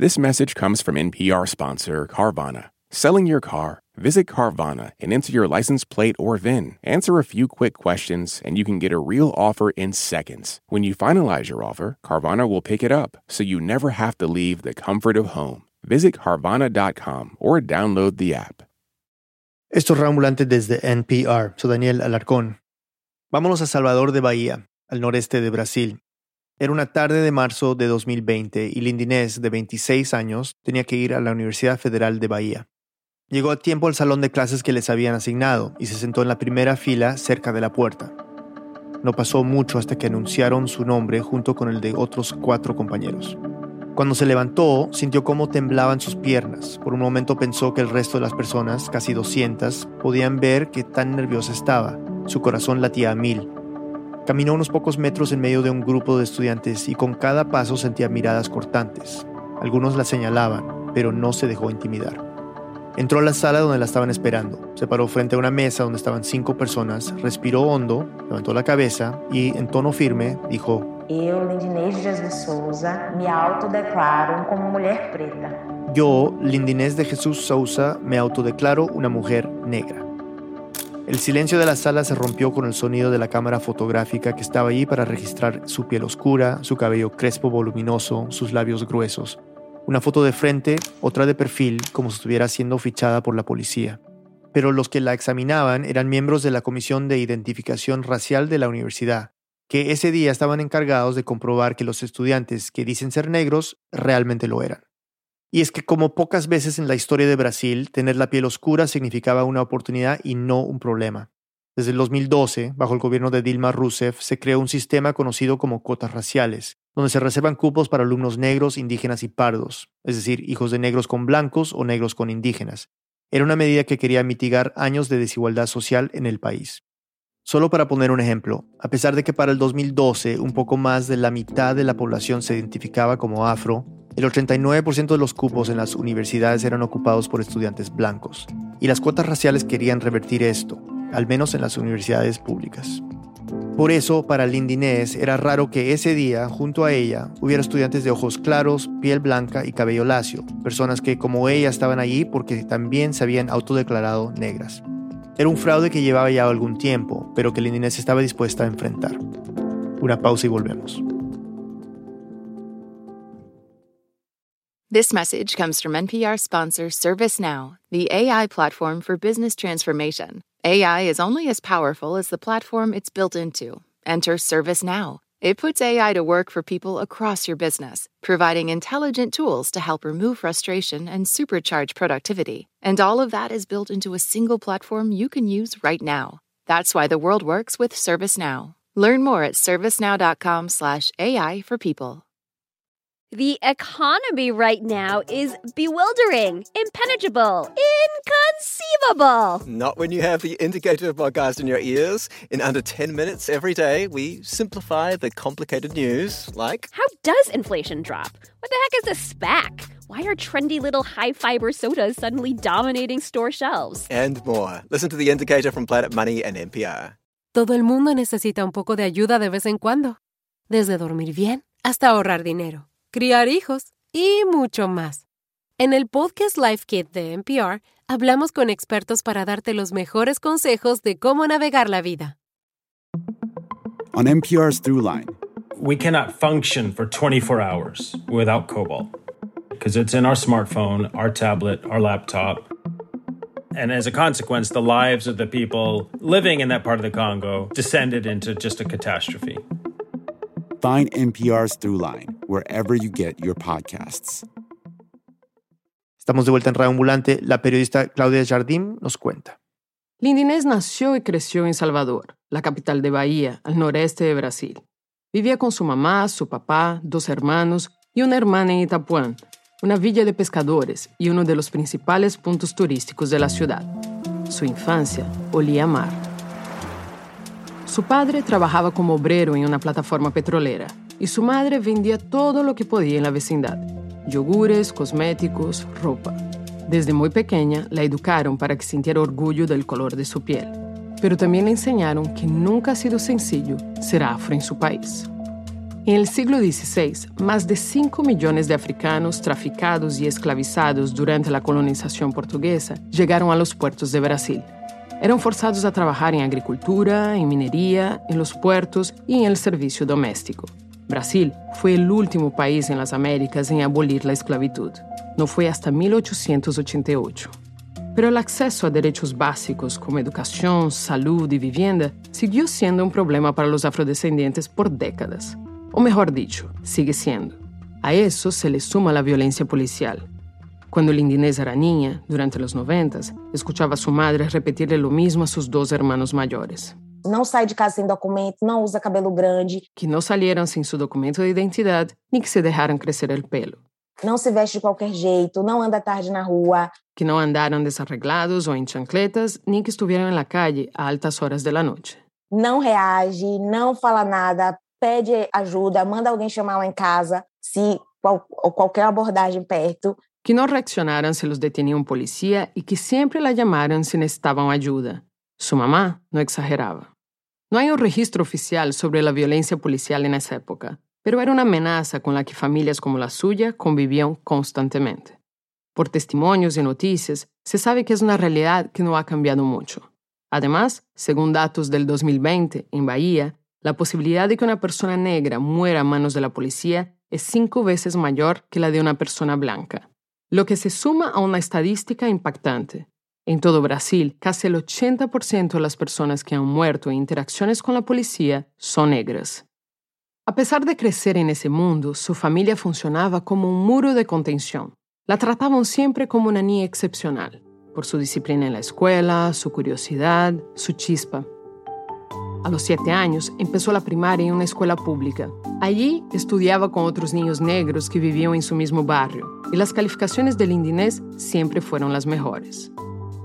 This message comes from NPR sponsor Carvana. Selling your car? Visit Carvana and enter your license plate or VIN. Answer a few quick questions, and you can get a real offer in seconds. When you finalize your offer, Carvana will pick it up, so you never have to leave the comfort of home. Visit Carvana.com or download the app. Esto es Rambulante desde NPR. Soy Daniel Alarcón. Vámonos a Salvador de Bahía, al noreste de Brasil. Era una tarde de marzo de 2020 y Lindinés, de 26 años, tenía que ir a la Universidad Federal de Bahía. Llegó a tiempo al salón de clases que les habían asignado y se sentó en la primera fila cerca de la puerta. No pasó mucho hasta que anunciaron su nombre junto con el de otros cuatro compañeros. Cuando se levantó, sintió cómo temblaban sus piernas. Por un momento pensó que el resto de las personas, casi 200, podían ver que tan nerviosa estaba. Su corazón latía a mil. Caminó unos pocos metros en medio de un grupo de estudiantes y con cada paso sentía miradas cortantes. Algunos la señalaban, pero no se dejó intimidar. Entró a la sala donde la estaban esperando. Se paró frente a una mesa donde estaban cinco personas, respiró hondo, levantó la cabeza y, en tono firme, dijo: Eu, Lindinês Jesus Souza, me autodeclaro como mulher preta. Yo, Lindinés de Jesús Souza, me autodeclaro una mujer negra. El silencio de la sala se rompió con el sonido de la cámara fotográfica que estaba allí para registrar su piel oscura, su cabello crespo voluminoso, sus labios gruesos. Una foto de frente, otra de perfil, como si estuviera siendo fichada por la policía. Pero los que la examinaban eran miembros de la Comisión de Identificación Racial de la universidad, que ese día estaban encargados de comprobar que los estudiantes que dicen ser negros realmente lo eran. Y es que como pocas veces en la historia de Brasil, tener la piel oscura significaba una oportunidad y no un problema. Desde el 2012, bajo el gobierno de Dilma Rousseff, se creó un sistema conocido como cuotas raciales, donde se reservan cupos para alumnos negros, indígenas y pardos, es decir, hijos de negros con blancos o negros con indígenas. Era una medida que quería mitigar años de desigualdad social en el país. Solo para poner un ejemplo, a pesar de que para el 2012 un poco más de la mitad de la población se identificaba como afro, el 89% de los cupos en las universidades eran ocupados por estudiantes blancos, y las cuotas raciales querían revertir esto, al menos en las universidades públicas. Por eso, para Lindinés era raro que ese día, junto a ella, hubiera estudiantes de ojos claros, piel blanca y cabello lacio, personas que como ella estaban allí porque también se habían autodeclarado negras. Era un fraude que llevaba ya algún tiempo, pero que Lindinés estaba dispuesta a enfrentar. Una pausa y volvemos. This message comes from NPR sponsor ServiceNow, the AI platform for business transformation. AI is only as powerful as the platform it's built into. Enter ServiceNow. It puts AI to work for people across your business, providing intelligent tools to help remove frustration and supercharge productivity. And all of that is built into a single platform you can use right now. That's why the world works with ServiceNow. Learn more at servicenow.com/ai for people. The economy right now is bewildering, impenetrable, inconceivable. Not when you have the Indicator podcast in your ears. In under 10 minutes every day, we simplify the complicated news like How does inflation drop? What the heck is a SPAC? Why are trendy little high fiber sodas suddenly dominating store shelves? and more. Listen to the Indicator from Planet Money and NPR. Todo el mundo necesita un poco de ayuda de vez en cuando, desde dormir bien hasta ahorrar dinero, criar hijos y mucho más. En el podcast Life Kit de NPR hablamos con expertos para darte los mejores consejos de cómo navegar la vida. On NPR's Throughline, we cannot function for 24 hours without cobalt because it's in our smartphone, our tablet, our laptop. And as a consequence, the lives of the people living in that part of the Congo descended into just a catastrophe. Find NPR's Throughline wherever you get your podcasts. Estamos de vuelta en Radio Ambulante. La periodista Claudia Jardim nos cuenta. Lindinés nació y creció en Salvador, la capital de Bahía, al noreste de Brasil. Vivía con su mamá, su papá, dos hermanos y una hermana en Itapuán, una villa de pescadores y uno de los principales puntos turísticos de la ciudad. Su infancia olía a mar. Su padre trabajaba como obrero en una plataforma petrolera y su madre vendía todo lo que podía en la vecindad, yogures, cosméticos, ropa. Desde muy pequeña la educaron para que sintiera orgullo del color de su piel, pero también le enseñaron que nunca ha sido sencillo ser afro en su país. En el siglo XVI, más de 5 millones de africanos traficados y esclavizados durante la colonización portuguesa llegaron a los puertos de Brasil. Eran forzados a trabajar en agricultura, en minería, en los puertos y en el servicio doméstico. Brasil fue el último país en las Américas en abolir la esclavitud. No fue hasta 1888. Pero el acceso a derechos básicos como educación, salud y vivienda siguió siendo un problema para los afrodescendientes por décadas. O mejor dicho, sigue siendo. A eso se le suma la violencia policial. Cuando Lindinés era niña, durante los noventas, escuchaba a su madre repetirle lo mismo a sus dos hermanos mayores. Não sai de casa sem documento, não usa cabelo grande. Que no salieran sin su documento de identidad ni que se dejaran crecer el pelo. Não se veste de qualquer jeito, não anda tarde na rua. Que no andaran desarreglados o en chancletas ni que estuvieran en la calle a altas horas de la noche. Não reage, não fala nada, pede ajuda, manda alguém chamá-la em casa, se qual, ou qualquer abordagem perto. Que no reaccionaran si los detenía un policía y que siempre la llamaran si necesitaban ayuda. Su mamá no exageraba. No hay un registro oficial sobre la violencia policial en esa época, pero era una amenaza con la que familias como la suya convivían constantemente. Por testimonios y noticias, se sabe que es una realidad que no ha cambiado mucho. Además, según datos del 2020, en Bahía, la posibilidad de que una persona negra muera a manos de la policía es cinco veces mayor que la de una persona blanca, lo que se suma a una estadística impactante. En todo Brasil, casi el 80% de las personas que han muerto en interacciones con la policía son negras. A pesar de crecer en ese mundo, su familia funcionaba como un muro de contención. La trataban siempre como una niña excepcional, por su disciplina en la escuela, su curiosidad, su chispa. A los siete años empezó la primaria en una escuela pública. Allí estudiaba con otros niños negros que vivían en su mismo barrio, y las calificaciones del indinés siempre fueron las mejores.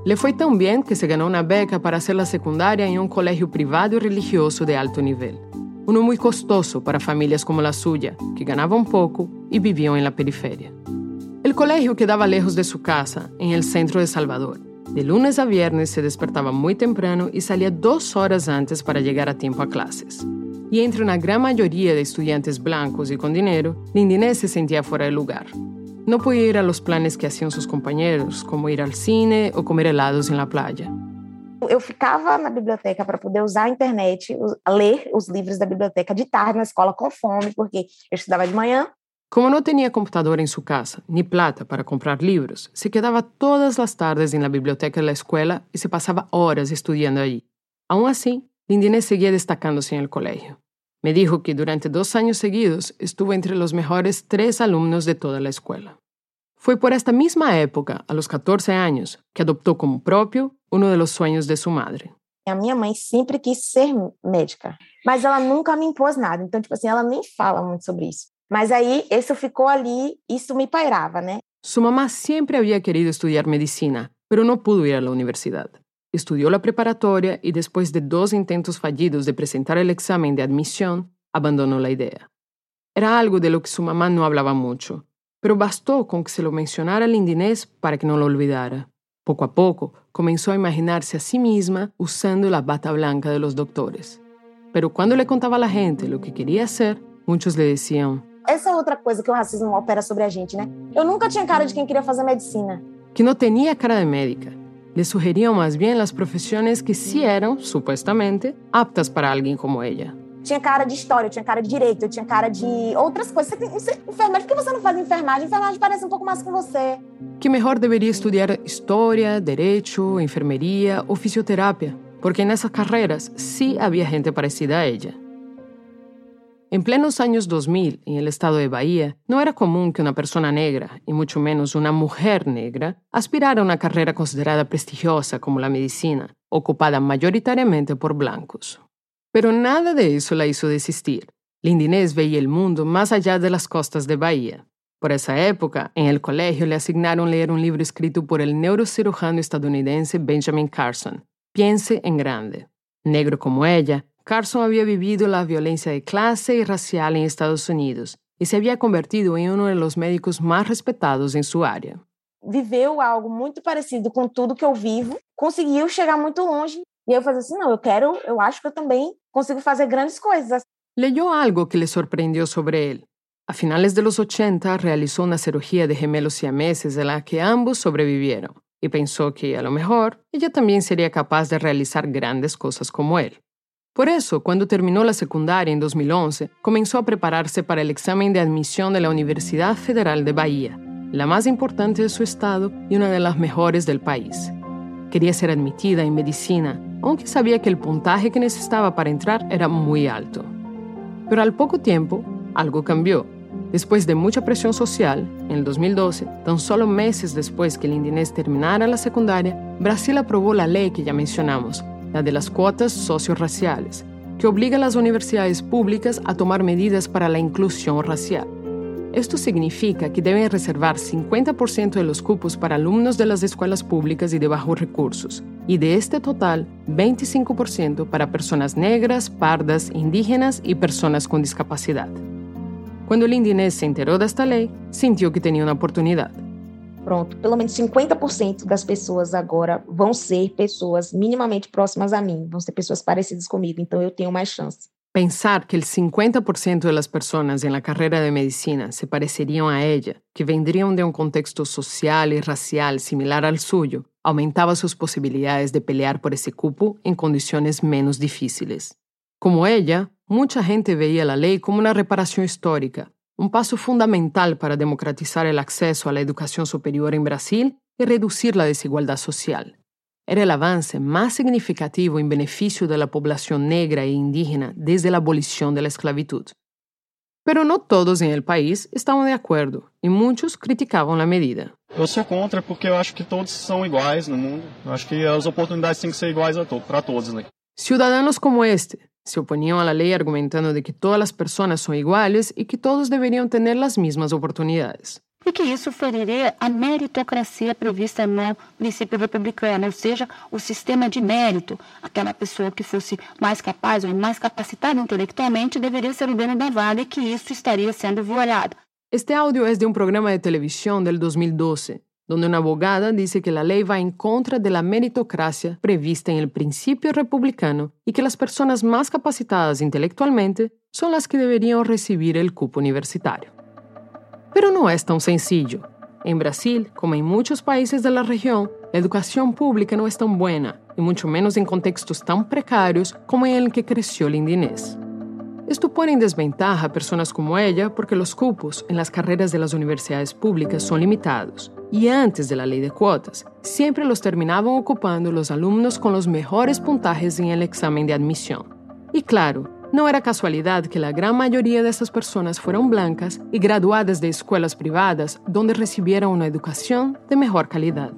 Le fue tan bien que se ganó una beca para hacer la secundaria en un colegio privado y religioso de alto nivel. Uno muy costoso para familias como la suya, que ganaban poco y vivían en la periferia. El colegio quedaba lejos de su casa, en el centro de Salvador. De lunes a viernes se despertaba muy temprano y salía dos horas antes para llegar a tiempo a clases. Y entre una gran mayoría de estudiantes blancos y con dinero, Lindinés se sentía fuera de lugar. No podía ir a los planes que hacían sus compañeros, como ir al cine o comer helados en la playa. Eu ficava na biblioteca para poder usar a internet, ler os livros da biblioteca de tarde na escola com fome, porque eu estudava de manhã. Como no tenía computadora en su casa ni plata para comprar libros, se quedaba todas las tardes en la biblioteca de la escuela y se pasaba horas estudiando allí. Aún así, Lindinés seguía destacándose en el colegio. Me dijo que durante dos años seguidos estuvo entre los mejores tres alumnos de toda la escuela. Fue por esta misma época, a los 14 años, que adoptó como propio uno de los sueños de su madre. A minha mãe sempre quis ser médica, mas ela nunca me impôs nada. Então, tipo assim, ela nem fala muito sobre isso. Mas aí, isso ficou ali, isso me pairava, né? Su mamá siempre había querido estudiar medicina, pero no pudo ir a la universidad. Estudió la preparatoria y después de dos intentos fallidos de presentar el examen de admisión, abandonó la idea. Era algo de lo que su mamá no hablaba mucho, pero bastó con que se lo mencionara al indinés para que no lo olvidara. Poco a poco, comenzó a imaginarse a sí misma usando la bata blanca de los doctores. Pero cuando le contaba a la gente lo que quería hacer, muchos le decían, Essa é outra coisa que o racismo opera sobre a gente, né? Eu nunca tinha cara de quem queria fazer medicina. que no tenía cara de médica. Le sugerían más bien las profesiones que sí eran, supuestamente, aptas para alguien como ella. Tinha cara de história, tinha cara de direito, tinha cara de outras coisas. Você tem, você, enfermagem, por que você não faz enfermagem? Enfermagem parece um pouco mais com você. Que mejor debería estudiar historia, derecho, enfermería o fisioterapia, porque en esas carreras sí había gente parecida a ella. En plenos años 2000, en el estado de Bahía, no era común que una persona negra, y mucho menos una mujer negra, aspirara a una carrera considerada prestigiosa como la medicina, ocupada mayoritariamente por blancos. Pero nada de eso la hizo desistir. Lindinés veía el mundo más allá de las costas de Bahía. Por esa época, en el colegio le asignaron leer un libro escrito por el neurocirujano estadounidense Benjamin Carson, Piense en grande. Negro como ella, Carson había vivido la violencia de clase y racial en Estados Unidos y se había convertido en uno de los médicos más respetados en su área. Viveu algo muito parecido com tudo que eu vivo, conseguiu chegar muito longe. E eu falei assim: não, eu quero, eu acho que eu também consigo fazer grandes coisas. leyó algo que le sorprendió sobre él. A finales de los 80 realizó una cirugía de gemelos siameses de la que ambos sobrevivieron y pensó que a lo mejor ella también sería capaz de realizar grandes cosas como él. Por eso, cuando terminó la secundaria en 2011, comenzó a prepararse para el examen de admisión de la Universidad Federal de Bahía, la más importante de su estado y una de las mejores del país. Quería ser admitida en medicina, aunque sabía que el puntaje que necesitaba para entrar era muy alto. Pero al poco tiempo, algo cambió. Después de mucha presión social, en el 2012, tan solo meses después que el indinés terminara la secundaria, Brasil aprobó la ley que ya mencionamos, la de las cuotas socioraciales, que obliga a las universidades públicas a tomar medidas para la inclusión racial. Esto significa que deben reservar 50% de los cupos para alumnos de las escuelas públicas y de bajos recursos, y de este total, 25% para personas negras, pardas, indígenas y personas con discapacidad. Cuando el indinés se enteró de esta ley, sintió que tenía una oportunidad. Pronto, pelo menos 50% das pessoas agora vão ser pessoas minimamente próximas a mim, vão ser pessoas parecidas comigo, então eu tenho mais chance. Pensar que el 50% de las personas en la carrera de medicina se parecerían a ella, que vendrían de un contexto social y racial similar al suyo, aumentaba sus posibilidades de pelear por ese cupo en condiciones menos difíciles. Como ella, mucha gente veía la ley como una reparación histórica, un paso fundamental para democratizar el acceso a la educación superior en Brasil y reducir la desigualdad social. Era el avance más significativo en beneficio de la población negra e indígena desde la abolición de la esclavitud. Pero no todos en el país estaban de acuerdo y muchos criticaban la medida. Eu sou contra porque eu acho que todos são iguais no mundo. Eu acho que as oportunidades têm que ser iguais para todos. Né? Ciudadanos como este se oponían a la ley argumentando de que todas las personas son iguales y que todos deberían tener las mismas oportunidades. E que isso feriria a meritocracia prevista no princípio republicano, ou seja, o sistema de mérito. Aquela pessoa que fosse mais capaz ou mais capacitada intelectualmente deveria ser o dono da vaga e que isso estaria sendo violado. Este audio es de un programa de televisión del 2012, donde una abogada dice que la ley va en contra de la meritocracia prevista en el principio republicano y que las personas más capacitadas intelectualmente son las que deberían recibir el cupo universitario. Pero no es tan sencillo. En Brasil, como en muchos países de la región, la educación pública no es tan buena, y mucho menos en contextos tan precarios como en el que creció el indinés. Esto pone en desventaja a personas como ella porque los cupos en las carreras de las universidades públicas son limitados y antes de la ley de cuotas, siempre los terminaban ocupando los alumnos con los mejores puntajes en el examen de admisión. Y claro, no era casualidad que la gran mayoría de estas personas fueron blancas y graduadas de escuelas privadas donde recibieron una educación de mejor calidad.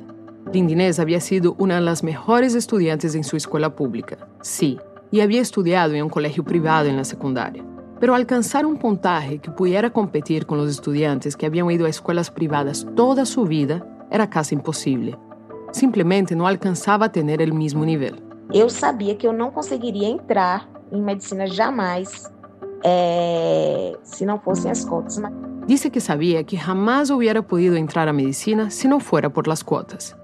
Lindinés había sido una de las mejores estudiantes en su escuela pública, sí, y había estudiado en un colegio privado en la secundaria. Pero alcanzar un puntaje que pudiera competir con los estudiantes que habían ido a escuelas privadas toda su vida era casi imposible. Simplemente no alcanzaba a tener el mismo nivel. Eu sabia que eu não conseguiria entrar em medicina jamais é, se não fossem as cotas. Dice que sabía que jamás hubiera podido entrar a medicina si no fuera por las cuotas.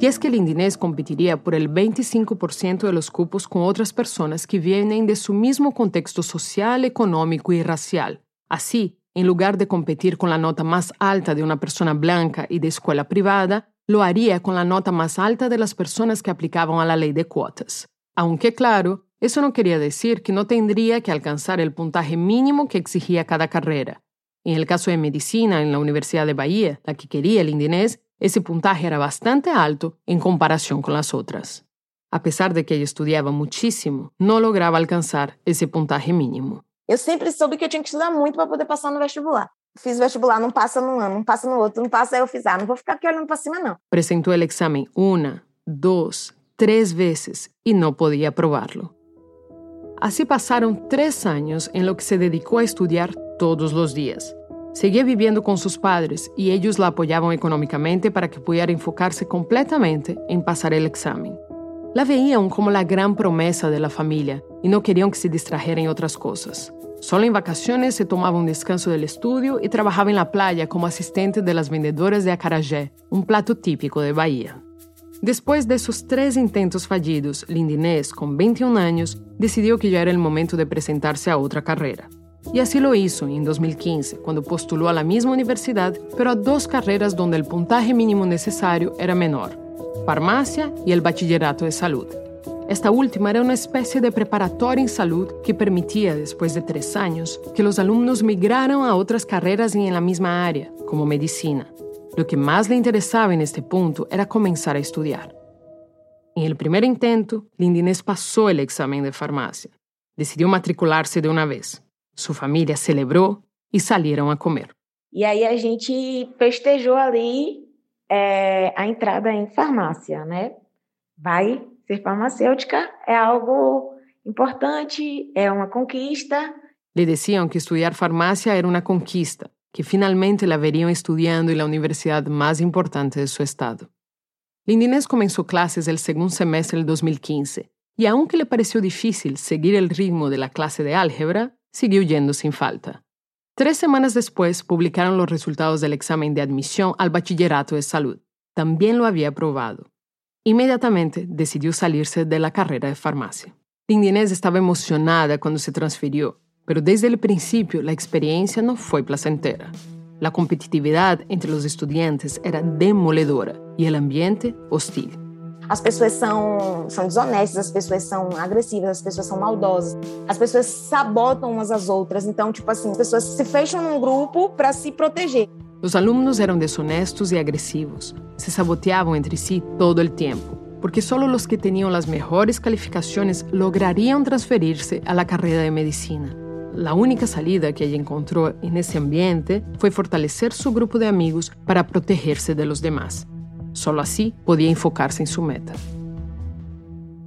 Y es que el indinés competiría por el 25% de los cupos con otras personas que vienen de su mismo contexto social, económico y racial. Así, en lugar de competir con la nota más alta de una persona blanca y de escuela privada, lo haría con la nota más alta de las personas que aplicaban a la ley de cuotas. Aunque claro, eso no quería decir que no tendría que alcanzar el puntaje mínimo que exigía cada carrera. En el caso de medicina en la Universidad de Bahía, la que quería el indinés, ese puntaje era bastante alto en comparación con las otras. A pesar de que ella estudiaba muchísimo, no lograba alcanzar ese puntaje mínimo. Eu sempre soube que eu tinha que estudar muito para poder passar no vestibular. Fiz vestibular, não passa num ano, não passa no outro, não passa, aí eu fiz, ah, não vou ficar aqui olhando para cima, não. Presentó el examen una, dos, tres veces y no podía aprobarlo. Así pasaron tres años en lo que se dedicó a estudiar todos los días. Seguía viviendo con sus padres y ellos la apoyaban económicamente para que pudiera enfocarse completamente en pasar el examen. La veían como la gran promesa de la familia y no querían que se distrajera en otras cosas. Solo en vacaciones se tomaba un descanso del estudio y trabajaba en la playa como asistente de las vendedoras de acarajé, un plato típico de Bahía. Después de esos tres intentos fallidos, Lindinés, con 21 años, decidió que ya era el momento de presentarse a otra carrera. Y así lo hizo en 2015, cuando postuló a la misma universidad, pero a dos carreras donde el puntaje mínimo necesario era menor, farmacia y el bachillerato de salud. Esta última era una especie de preparatoria en salud que permitía, después de tres años, que los alumnos migraran a otras carreras en la misma área, como medicina. Lo que más le interesaba en este punto era comenzar a estudiar. En el primer intento, Lindinés pasó el examen de farmacia. Decidió matricularse de una vez. Su familia celebró y salieron a comer. E aí a gente festejou ali é, a entrada em farmácia, né? Vai ser farmacêutica é algo importante, é uma conquista. Le decían que estudiar farmacia era una conquista, que finalmente la verían estudiando en la universidad más importante de su estado. Lindinés comenzó clases el segundo semestre del 2015 y aunque le pareció difícil seguir el ritmo de la clase de álgebra, siguió yendo sin falta. Tres semanas después publicaron los resultados del examen de admisión al bachillerato de salud. También lo había aprobado. Inmediatamente decidió salirse de la carrera de farmacia. Lindinés estaba emocionada cuando se transfirió, pero desde el principio la experiencia no fue placentera. La competitividad entre los estudiantes era demoledora y el ambiente hostil. As pessoas são, são desonestas, as pessoas são agressivas, as pessoas são maldosas, as pessoas sabotam umas às outras. Então, tipo assim, as pessoas se fecham num grupo para se proteger. Los alumnos eran deshonestos y agresivos. Se saboteaban entre sí todo el tiempo, porque solo los que tenían las mejores calificaciones lograrían transferirse a la carrera de medicina. La única salida que ella encontró en ese ambiente fue fortalecer su grupo de amigos para protegerse de los demás. Solo así podía enfocarse en su meta.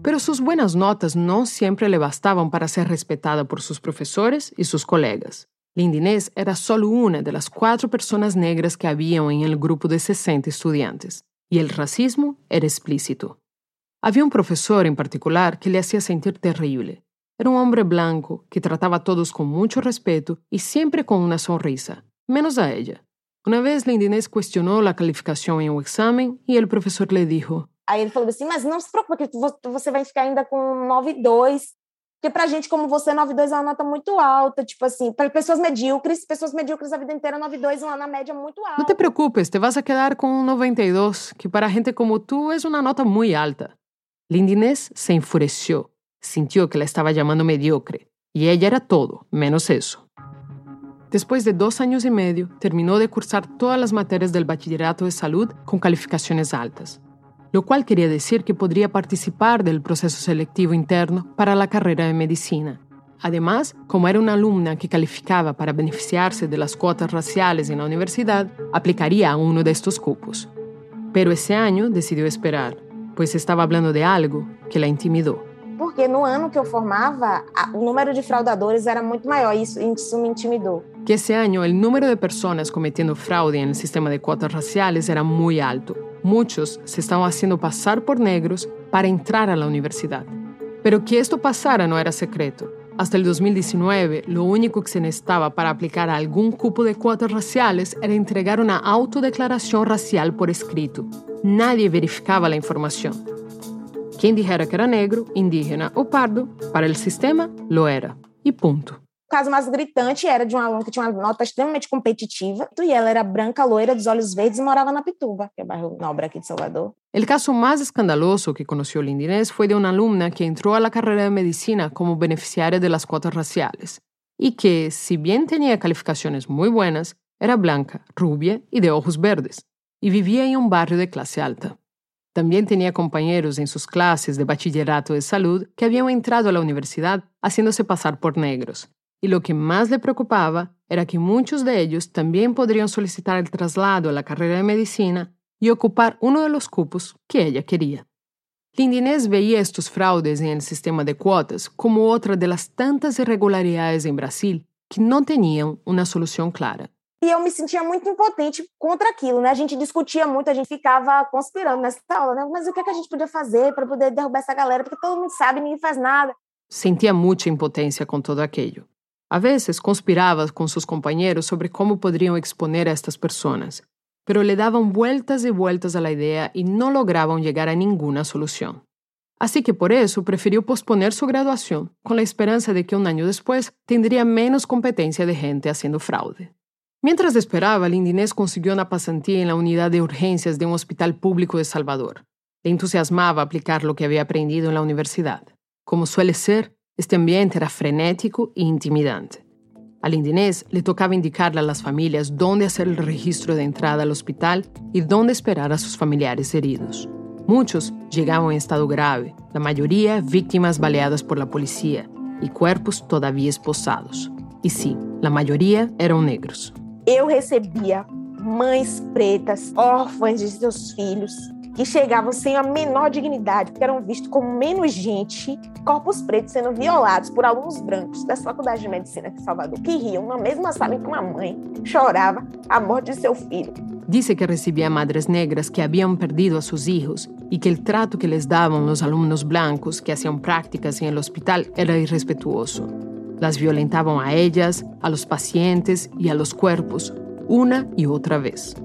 Pero sus buenas notas no siempre le bastaban para ser respetada por sus profesores y sus colegas. Lindinés era solo una de las cuatro personas negras que habían en el grupo de 60 estudiantes, y el racismo era explícito. Había un profesor en particular que le hacía sentir terrible. Era un hombre blanco que trataba a todos con mucho respeto y siempre con una sonrisa, menos a ella. Una vez Lindinés cuestionó la calificación en un examen y el profesor le dijo: Aí ele falou assim: Mas não se preocupe, que você vai ficar ainda com 9,2. Porque pra gente, como você, 9,2 é uma nota muito alta. Tipo assim, para pessoas medíocres, pessoas medíocres a vida inteira, 9,2 é uma média muito alta. No te preocupes, te vas a quedar un 92, que para gente como tú es una nota muy alta. Lindinés se enfureció, sintió que la estaba llamando mediocre, y ella era todo, menos eso. Después de dos años y medio, terminó de cursar todas las materias del bachillerato de salud con calificaciones altas, lo cual quería decir que podría participar del proceso selectivo interno para la carrera de medicina. Además, como era una alumna que calificaba para beneficiarse de las cuotas raciales en la universidad, aplicaría a uno de estos cupos. Pero ese año decidió esperar, pues estaba hablando de algo que la intimidó. Porque no ano que eu formava, o número de fraudadores era muito maior e isso, isso me intimidou. Que ese año el número de personas cometiendo fraude en el sistema de cuotas raciales era muy alto. Muchos se estaban haciendo pasar por negros para entrar a la universidad. Pero que esto pasara no era secreto. Hasta el 2019, lo único que se necesitaba para aplicar algún cupo de cuotas raciales era entregar una autodeclaración racial por escrito. Nadie verificaba la información. Quien dijera que era negro, indígena o pardo, para el sistema lo era. E ponto. O caso mais gritante era de um aluno que tinha uma nota extremamente competitiva e ela era branca, loira, dos olhos verdes e morava na Pituba, que é o bairro nobre aqui de Salvador. El caso más escandaloso que conoció Lindinés fue de una alumna que entró a la carrera de medicina como beneficiaria de las cuotas raciales y que, si bien tenía calificaciones muy buenas, era blanca, rubia y de ojos verdes, y vivía en un barrio de clase alta. También tenía compañeros en sus clases de bachillerato de salud que habían entrado a la universidad haciéndose pasar por negros. Y lo que más le preocupaba era que muchos de ellos también podrían solicitar el traslado a la carrera de medicina y ocupar uno de los cupos que ella quería. Lindinés veía estos fraudes en el sistema de cuotas como otra de las tantas irregularidades en Brasil que no tenían una solución clara. E eu me sentia muito impotente contra aquilo, né? A gente discutia muito, a gente ficava conspirando nessa aula, né? Mas o que, é que a gente podia fazer para poder derrubar essa galera? Porque todo mundo sabe, ninguém faz nada. Sentía mucha impotencia con todo aquello. A veces conspiraba con sus compañeros sobre cómo podrían exponer a estas personas, pero le daban vueltas y vueltas a la idea y no lograban llegar a ninguna solución. Así que por eso prefirió posponer su graduación, con la esperanza de que un año después tendría menos competencia de gente haciendo fraude. Mientras esperaba, Lindinés consiguió una pasantía en la unidad de urgencias de un hospital público de Salvador. Le entusiasmaba aplicar lo que había aprendido en la universidad. Como suele ser, este ambiente era frenético e intimidante. Al Lindinés le tocaba indicarle a las familias dónde hacer el registro de entrada al hospital y dónde esperar a sus familiares heridos. Muchos llegaban en estado grave, la mayoría víctimas baleadas por la policía y cuerpos todavía esposados. Y sí, la mayoría eran negros. Eu recebia mães pretas, órfãs de seus filhos, que chegavam sem a menor dignidade, que eram vistos como menos gente, corpos pretos sendo violados por alunos brancos da Faculdade de Medicina de Salvador, que riam na mesma sala em que uma mãe chorava a morte de seu filho. Dice que recibía madres negras que habían perdido a hijos y que el trato que les daban los alumnos blancos que hacían prácticas en el hospital era irrespetuoso. Las violentaban a ellas, a los pacientes y a los cuerpos, una y otra vez.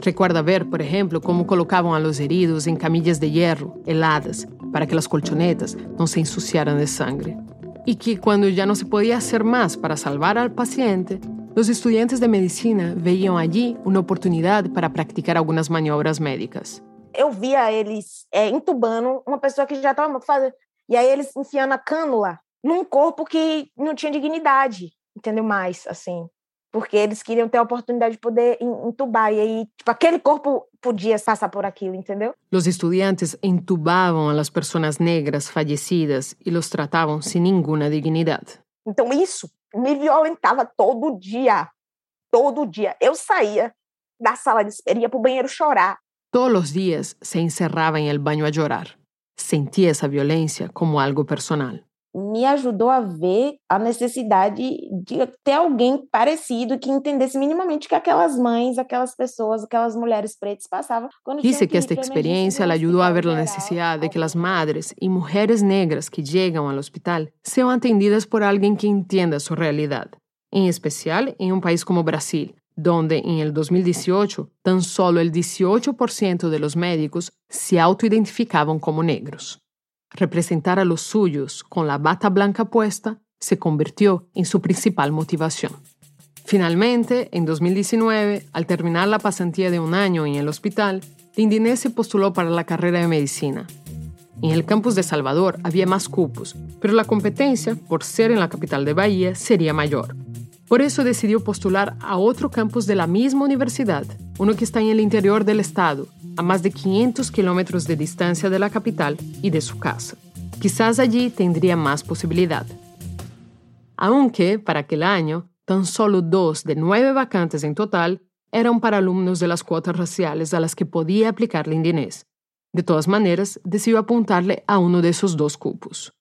Recuerda ver, por ejemplo, cómo colocaban a los heridos en camillas de hierro, heladas, para que las colchonetas no se ensuciaran de sangre. Y que cuando ya no se podía hacer más para salvar al paciente, los estudiantes de medicina veían allí una oportunidad para practicar algunas maniobras médicas. Eu via eles é, entubando uma pessoa que já estava fazendo. E aí eles enfiando a cânula num corpo que não tinha dignidade, entendeu mais, assim. Porque eles queriam ter a oportunidade de poder entubar e aí, tipo, aquele corpo podia passar por aquilo, entendeu? Los estudiantes entubavam a las personas negras fallecidas e los tratavam sem nenhuma dignidade. Então isso me violentava todo dia, todo dia. Eu saía da sala de espera, ia para o banheiro chorar. Todos os dias se encerrava em el baño a llorar. Sentia essa violência como algo personal me ajudou a ver a necessidade de ter alguém parecido que entendesse minimamente que aquelas mães, aquelas pessoas, aquelas mulheres pretas passavam. Dice que esta experiencia le ayudó a ver la necesidad de que las madres y mujeres negras que llegan al hospital sean atendidas por alguien que entienda su realidad, en especial en un país como Brasil, donde en el 2018 tan solo el 18% de los médicos se autoidentificaban como negros. Representar a los suyos con la bata blanca puesta se convirtió en su principal motivación. Finalmente, en 2019, al terminar la pasantía de un año en el hospital, Lindinés se postuló para la carrera de medicina. En el campus de Salvador había más cupos, pero la competencia, por ser en la capital de Bahía, sería mayor. Por eso decidió postular a otro campus de la misma universidad, uno que está en el interior del estado, a más de 500 kilómetros de distancia de la capital y de su casa. Quizás allí tendría más posibilidad. Aunque, para aquel año, tan solo dos de nueve vacantes en total eran para alumnos de las cuotas raciales a las que podía aplicar Lindinés. De todas maneras, decidió apuntarle a uno de esos dos cupos.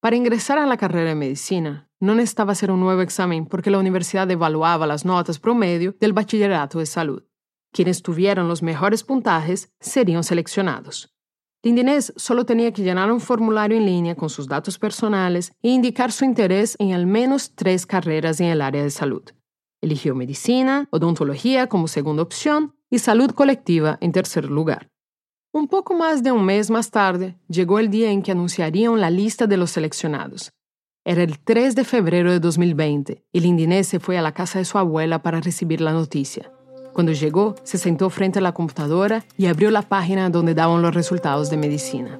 Para ingresar a la carrera de medicina, no necesitaba hacer un nuevo examen porque la universidad evaluaba las notas promedio del bachillerato de salud. Quienes tuvieran los mejores puntajes serían seleccionados. Lindinés solo tenía que llenar un formulario en línea con sus datos personales e indicar su interés en al menos tres carreras en el área de salud. Eligió medicina, odontología como segunda opción y salud colectiva en tercer lugar. Un poco más de un mes más tarde, llegó el día en que anunciarían la lista de los seleccionados. Era el 3 de febrero de 2020 y Lindinés se fue a la casa de su abuela para recibir la noticia. Cuando llegó, se sentó frente a la computadora y abrió la página donde daban los resultados de medicina.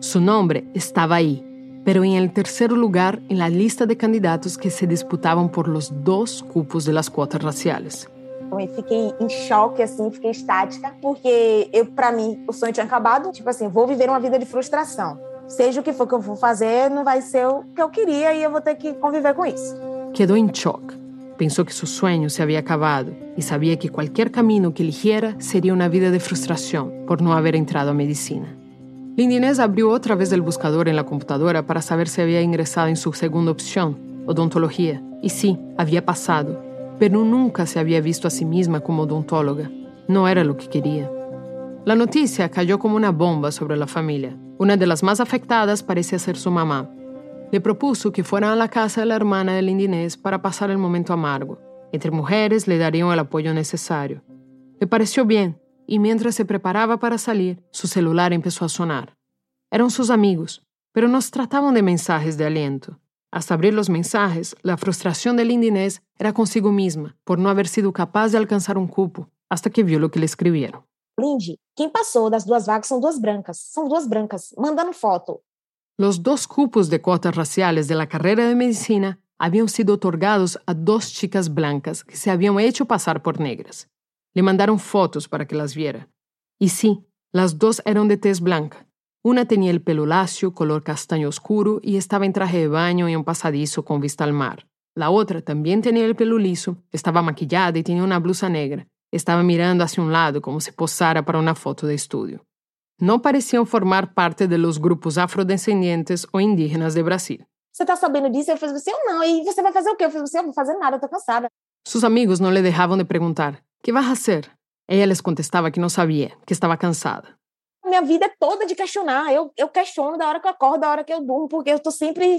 Su nombre estaba ahí, pero en el tercer lugar en la lista de candidatos que se disputaban por los dos cupos de las cuotas raciales. Eu fiquei em choque, assim, fiquei estática, porque eu, para mim, o sonho tinha acabado. Tipo assim, vou viver uma vida de frustração. Seja o que for que eu vou fazer, não vai ser o que eu queria e eu vou ter que conviver com isso. Quedou em choque. Pensó que su sueño se había acabado y sabía que cualquier camino que eligiera sería una vida de frustración por no haber entrado a medicina. Lindinés abrió otra vez el buscador en la computadora para saber si había ingresado en su segunda opción, odontología, y sí, había pasado, pero nunca se había visto a sí misma como odontóloga. No era lo que quería. La noticia cayó como una bomba sobre la familia. Una de las más afectadas parecía ser su mamá, le propuso que fueran a la casa de la hermana del Lindinés para pasar el momento amargo. Entre mujeres le darían el apoyo necesario. Le pareció bien y mientras se preparaba para salir, su celular empezó a sonar. Eran sus amigos, pero nos trataban de mensajes de aliento. Hasta abrir los mensajes, la frustración de Linda Inés era consigo misma por no haber sido capaz de alcanzar un cupo, hasta que vio lo que le escribieron. Lindy, quem passou das duas vagas são duas brancas. São duas brancas, mandando foto. Los dos cupos de cuotas raciales de la carrera de medicina habían sido otorgados a dos chicas blancas que se habían hecho pasar por negras. Le mandaron fotos para que las viera. Y sí, las dos eran de tez blanca. Una tenía el pelo lacio, color castaño oscuro, y estaba en traje de baño y un pasadizo con vista al mar. La otra también tenía el pelo liso, estaba maquillada y tenía una blusa negra. Estaba mirando hacia un lado como si posara para una foto de estudio. No parecían formar parte de los grupos afrodescendientes o indígenas de Brasil. Você tá sabendo disso? Eu falei assim, eu não. E você vai fazer o quê? Eu falei assim, eu não vou fazer nada, eu tô cansada. Sus amigos no le dejaban de preguntar, ¿qué vas a hacer? Ella les contestaba que no sabía, que estaba cansada. Minha vida é toda de questionar. Eu, eu questiono da hora que eu acordo, da hora que eu durmo, porque eu tô sempre,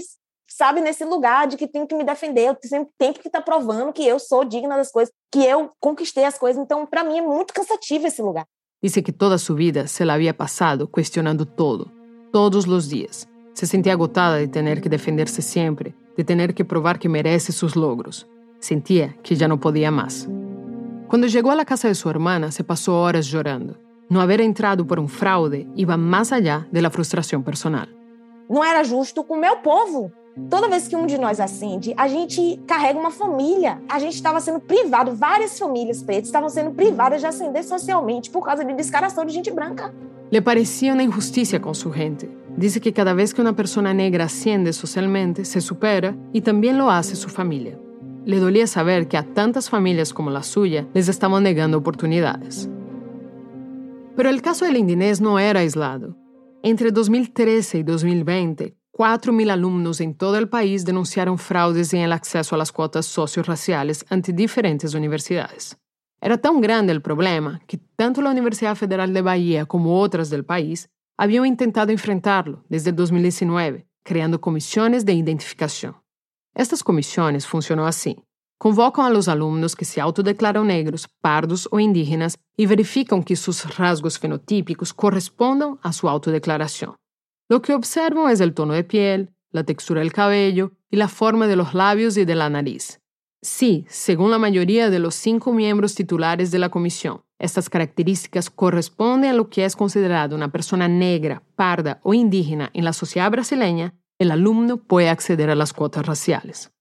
sabe, nesse lugar de que tenho que me defender. Eu sempre tenho que estar tá provando que eu sou digna das coisas, que eu conquistei as coisas. Então, para mim, é muito cansativo esse lugar. Dice que toda su vida se la había pasado cuestionando todo, todos los días. Se sentía agotada de tener que defenderse siempre, de tener que probar que merece sus logros. Sentía que ya no podía más. Cuando llegó a la casa de su hermana, se pasó horas llorando. No haber entrado por un fraude iba más allá de la frustración personal. Não era justo com o meu povo. Toda vez que um de nós acende, a gente carrega uma família. A gente estava sendo privado, várias famílias pretas estavam sendo privadas de ascender socialmente por causa de descaração de gente branca. Le parecía una injusticia con su gente. Dice que cada vez que una persona negra asciende socialmente, se supera y también lo hace su familia. Le dolía saber que a tantas familias como la suya les estaban negando oportunidades. Pero el caso del Indinés no era aislado. Entre 2013 y 2020, 4.000 alumnos en todo el país denunciaron fraudes en el acceso a las cuotas socio-raciales ante diferentes universidades. Era tan grande el problema que tanto la Universidad Federal de Bahía como otras del país habían intentado enfrentarlo desde el 2019, creando comisiones de identificación. Estas comisiones funcionan así. Convocan a los alumnos que se autodeclaran negros, pardos o indígenas y verifican que sus rasgos fenotípicos correspondan a su autodeclaración. Lo que observan es el tono de piel, la textura del cabello y la forma de los labios y de la nariz. Sí, según la mayoría de los cinco miembros titulares de la comisión, estas características corresponden a lo que es considerado una persona negra, parda o indígena en la sociedad brasileña, el alumno puede acceder a las cuotas raciales.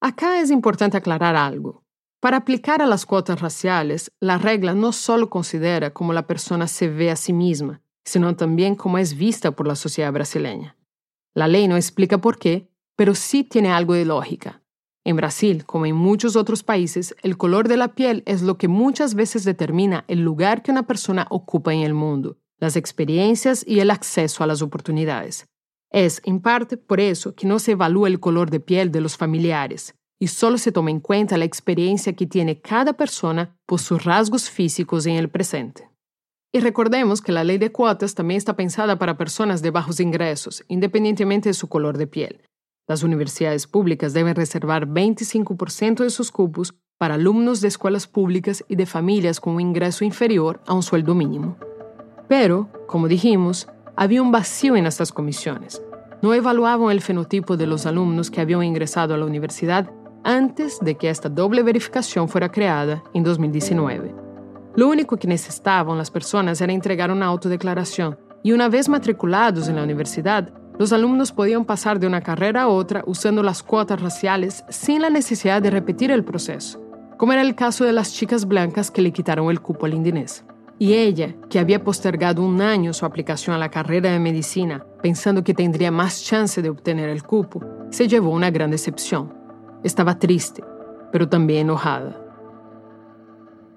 Acá es importante aclarar algo. Para aplicar a las cuotas raciales, la regla no solo considera cómo la persona se ve a sí misma, sino también cómo es vista por la sociedad brasileña. La ley no explica por qué, pero sí tiene algo de lógica. En Brasil, como en muchos otros países, el color de la piel es lo que muchas veces determina el lugar que una persona ocupa en el mundo, las experiencias y el acceso a las oportunidades. Es, en parte, por eso que no se evalúa el color de piel de los familiares y solo se toma en cuenta la experiencia que tiene cada persona por sus rasgos físicos en el presente. Y recordemos que la ley de cuotas también está pensada para personas de bajos ingresos, independientemente de su color de piel. Las universidades públicas deben reservar 25% de sus cupos para alumnos de escuelas públicas y de familias con un ingreso inferior a un sueldo mínimo. Pero, como dijimos, había un vacío en estas comisiones. No evaluaban el fenotipo de los alumnos que habían ingresado a la universidad antes de que esta doble verificación fuera creada en 2019. Lo único que necesitaban las personas era entregar una autodeclaración y una vez matriculados en la universidad, los alumnos podían pasar de una carrera a otra usando las cuotas raciales sin la necesidad de repetir el proceso, como era el caso de las chicas blancas que le quitaron el cupo al indinés. Y ella, que había postergado un año su aplicación a la carrera de medicina, pensando que tendría más chance de obtener el cupo, se llevó una gran decepción. Estaba triste, pero también enojada.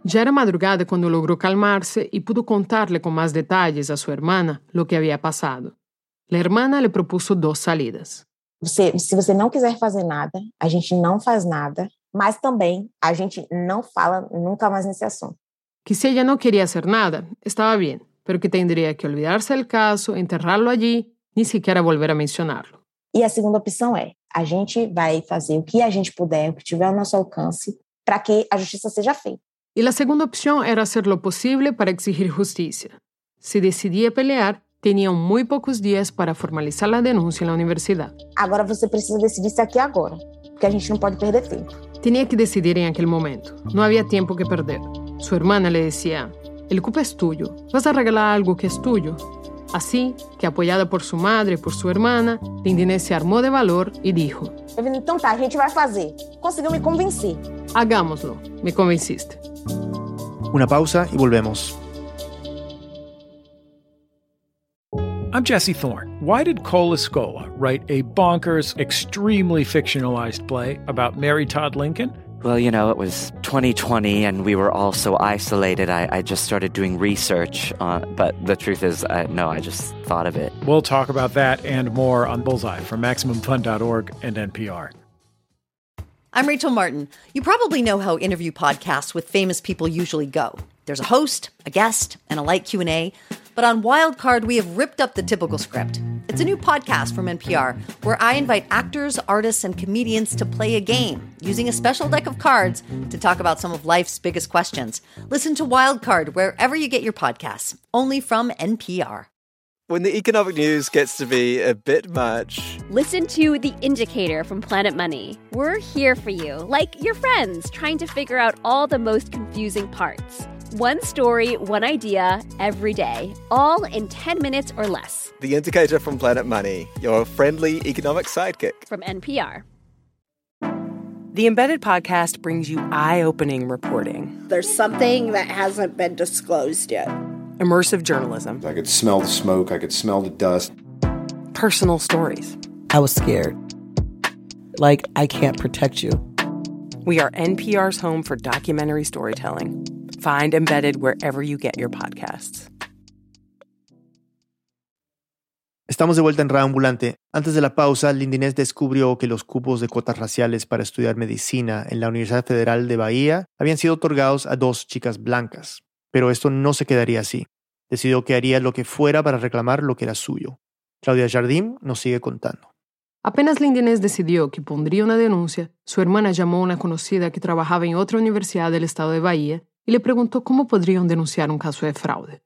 Ya era madrugada cuando logró calmarse y pudo contarle con más detalles a su hermana lo que había pasado. La hermana le propuso dos salidas. Você, se você não quiser fazer nada, a gente não faz nada, mas também a gente não fala nunca mais nesse assunto. Que si ella no quería hacer nada, estaba bien, pero que tendría que olvidarse del caso, enterrarlo allí, ni siquiera volver a mencionarlo. E a segunda opção é: a gente vai fazer o que a gente puder, o que tiver ao nosso alcance, para que a justiça seja feita. Y la segunda opción era hacer lo posible para exigir justicia. Si decidía pelear, tenían muy pocos días para formalizar la denuncia en la universidad. Agora você precisa decidir isso aqui agora, porque a gente não pode perder tempo. Tenía que decidir en aquel momento. No había tiempo que perder. Su hermana le decía, el culpa es tuyo. ¿Vas a regalar algo que es tuyo? Así que, apoyada por su madre y por su hermana, Lindinés se armó de valor y dijo, Então tá, a gente vai fazer. Conseguiu me convencer. hagámoslo, me convenciste. Una pausa y volvemos. I'm Jesse Thorne. Why did Cole Escola write a bonkers, extremely fictionalized play about Mary Todd Lincoln? Well, you know, it was 2020 and we were all so isolated. I, I just started doing research. On, but the truth is, I, no, I just thought of it. We'll talk about that and more on Bullseye from MaximumFun.org and NPR. I'm Rachel Martin. You probably know how interview podcasts with famous people usually go. There's a host, a guest, and a light Q&A. But on Wildcard, we have ripped up the typical script. It's a new podcast from NPR where I invite actors, artists, and comedians to play a game using a special deck of cards to talk about some of life's biggest questions. Listen to Wildcard wherever you get your podcasts, only from NPR. When the economic news gets to be a bit much, Listen to The Indicator from Planet Money. We're here for you, like your friends, trying to figure out all the most confusing parts. One story, one idea, every day, all in 10 minutes or less. the indicator from Planet Money, your friendly economic sidekick. From NPR. The Embedded Podcast brings you eye opening reporting, There's something that hasn't been disclosed yet. Immersive journalism, I could smell the smoke, I could smell the dust. personal stories. I was scared. Like, I can't protect you. We are NPR's home for documentary storytelling. Find Embedded wherever you get your podcasts. Estamos de vuelta en Ambulante. Antes de la pausa, Lindinés descubrió que los cupos de cuotas raciales para estudiar medicina en la Universidad Federal de Bahía habían sido otorgados a dos chicas blancas. Pero esto no se quedaría así. Decidió que haría lo que fuera para reclamar lo que era suyo. Claudia Jardim nos sigue contando. Apenas Lindinés decidió que pondría una denuncia, su hermana llamó a una conocida que trabajaba en otra universidad del estado de Bahía y le preguntó cómo podrían denunciar un caso de fraude.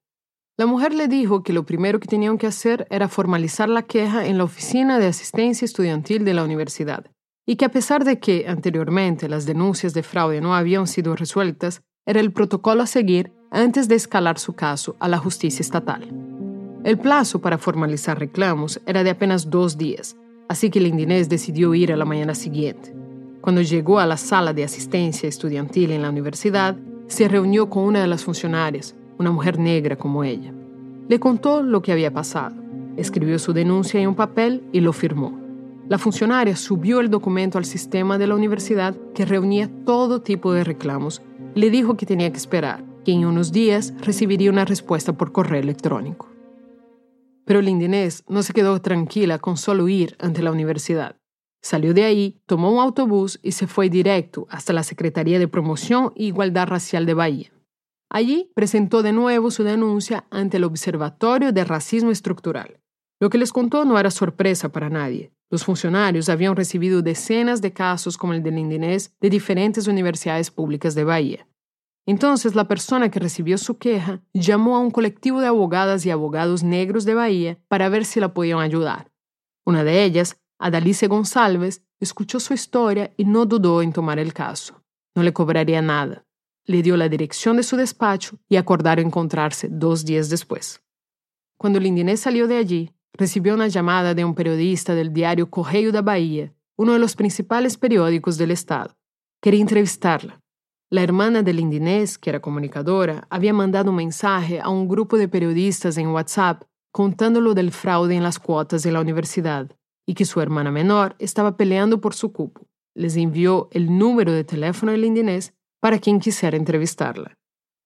La mujer le dijo que lo primero que tenían que hacer era formalizar la queja en la oficina de asistencia estudiantil de la universidad, y que a pesar de que anteriormente las denuncias de fraude no habían sido resueltas, era el protocolo a seguir antes de escalar su caso a la justicia estatal. El plazo para formalizar reclamos era de apenas dos días, así que Lindinés decidió ir a la mañana siguiente. Cuando llegó a la sala de asistencia estudiantil en la universidad, se reunió con una de las funcionarias, una mujer negra como ella. Le contó lo que había pasado, escribió su denuncia en un papel y lo firmó. La funcionaria subió el documento al sistema de la universidad que reunía todo tipo de reclamos le dijo que tenía que esperar, que en unos días recibiría una respuesta por correo electrónico. Pero Lindinés no se quedó tranquila con solo ir ante la universidad. Salió de ahí, tomó un autobús y se fue directo hasta la Secretaría de Promoción e Igualdad Racial de Bahía. Allí presentó de nuevo su denuncia ante el Observatorio de Racismo Estructural. Lo que les contó no era sorpresa para nadie. Los funcionarios habían recibido decenas de casos como el de Lindinés de diferentes universidades públicas de Bahía. Entonces la persona que recibió su queja llamó a un colectivo de abogadas y abogados negros de Bahía para ver si la podían ayudar. Una de ellas, Adalice González, escuchó su historia y no dudó en tomar el caso. No le cobraría nada. Le dio la dirección de su despacho y acordaron encontrarse dos días después. Cuando Lindinés salió de allí, recibió una llamada de un periodista del diario Correio da Bahía, uno de los principales periódicos del estado. Quería entrevistarla. La hermana de Lindinés, que era comunicadora, había mandado un mensaje a un grupo de periodistas en WhatsApp contándolo del fraude en las cuotas de la universidad y que su hermana menor estaba peleando por su cupo. Les envió el número de teléfono de Lindinés para quien quisiera entrevistarla.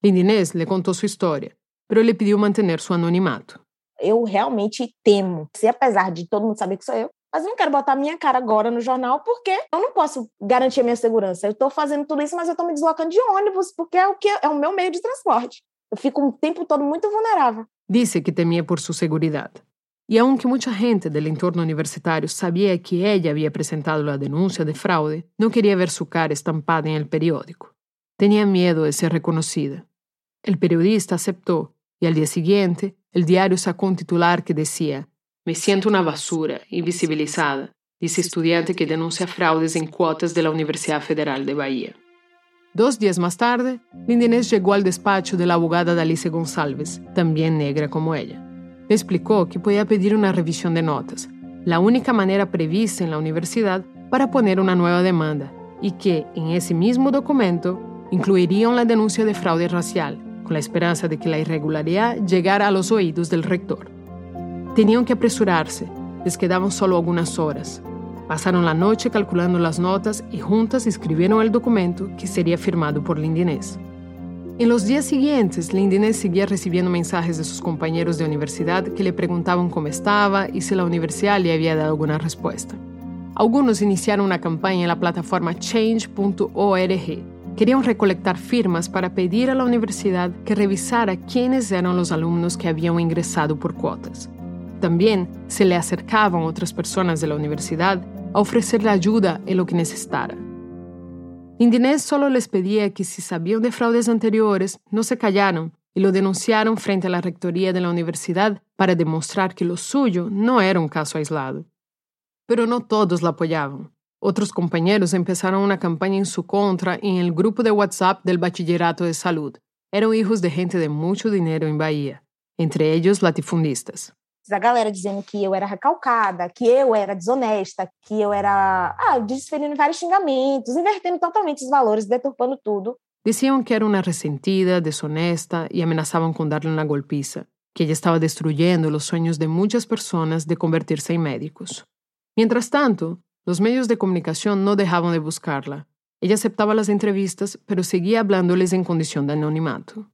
Lindinés le contó su historia, pero le pidió mantener su anonimato. Eu realmente temo. Se apesar de todo mundo saber que sou eu, mas eu não quero botar minha cara agora no jornal porque eu não posso garantir a minha segurança. Eu estou fazendo tudo isso, mas eu estou me deslocando de ônibus porque é o que é o meu meio de transporte. Eu fico o tempo todo muito vulnerável. Dice que temía por su seguridad. Y aunque mucha gente del entorno universitario sabía que ella había presentado la denuncia de fraude, no quería ver su cara estampada en el periódico. Tenía miedo de ser reconocida. El periodista aceptó y al día siguiente el diario sacó un titular que decía, Me siento una basura, invisibilizada, dice estudiante que denuncia fraudes en cuotas de la Universidad Federal de Bahía. Dos días más tarde, Lindinés llegó al despacho de la abogada Dalice González, también negra como ella. Le explicó que podía pedir una revisión de notas, la única manera prevista en la universidad para poner una nueva demanda, y que en ese mismo documento incluirían la denuncia de fraude racial, con la esperanza de que la irregularidad llegara a los oídos del rector. Tenían que apresurarse, les quedaban solo algunas horas. Pasaron la noche calculando las notas y juntas escribieron el documento que sería firmado por Lindinés. En los días siguientes, Lindinés seguía recibiendo mensajes de sus compañeros de universidad que le preguntaban cómo estaba y si la universidad le había dado alguna respuesta. Algunos iniciaron una campaña en la plataforma change.org. Querían recolectar firmas para pedir a la universidad que revisara quiénes eran los alumnos que habían ingresado por cuotas. También se le acercaban otras personas de la universidad a ofrecerle ayuda en lo que necesitara. Indinés solo les pedía que si sabían de fraudes anteriores, no se callaron y lo denunciaron frente a la rectoría de la universidad para demostrar que lo suyo no era un caso aislado. Pero no todos la apoyaban. Otros compañeros empezaron una campaña en su contra en el grupo de WhatsApp del Bachillerato de Salud. Eran hijos de gente de mucho dinero en Bahía, entre ellos latifundistas. a galera dizendo que eu era recalcada, que eu era desonesta, que eu era. Ah, desferindo vários xingamentos, invertendo totalmente os valores, deturpando tudo. Decían que era una resentida, deshonesta y amenazaban con darle una golpiza, que ella estaba destruyendo los sueños de muchas personas de convertirse en médicos. Mientras tanto, los medios de comunicación no dejaban de buscarla. Ella aceptaba las entrevistas, pero seguía hablándoles en condición de anonimato.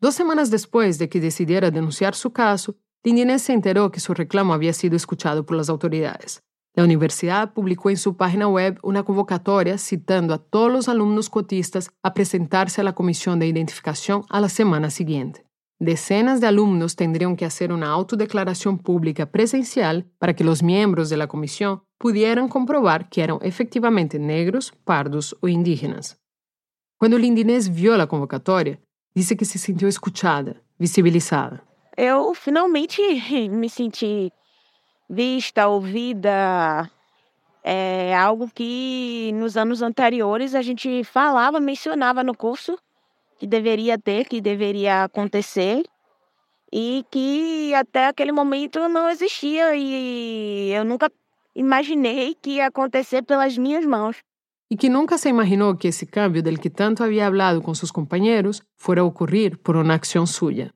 Dos semanas después de que decidiera denunciar su caso, Lindinés se enteró que su reclamo había sido escuchado por las autoridades. La universidad publicó en su página web una convocatoria citando a todos los alumnos cotistas a presentarse a la comisión de identificación a la semana siguiente. Decenas de alumnos tendrían que hacer una autodeclaración pública presencial para que los miembros de la comisión pudieran comprobar que eran efectivamente negros, pardos o indígenas. Cuando Lindinés vio la convocatoria, dice que se sintió escuchada, visibilizada. eu finalmente me senti vista, ouvida. É algo que nos anos anteriores a gente falava, mencionava no curso que deveria ter, que deveria acontecer e que até aquele momento não existia e eu nunca imaginei que ia acontecer pelas minhas mãos. Y que nunca se imaginó que ese cambio del que tanto había hablado con sus compañeros fuera a ocurrir por una acción suya.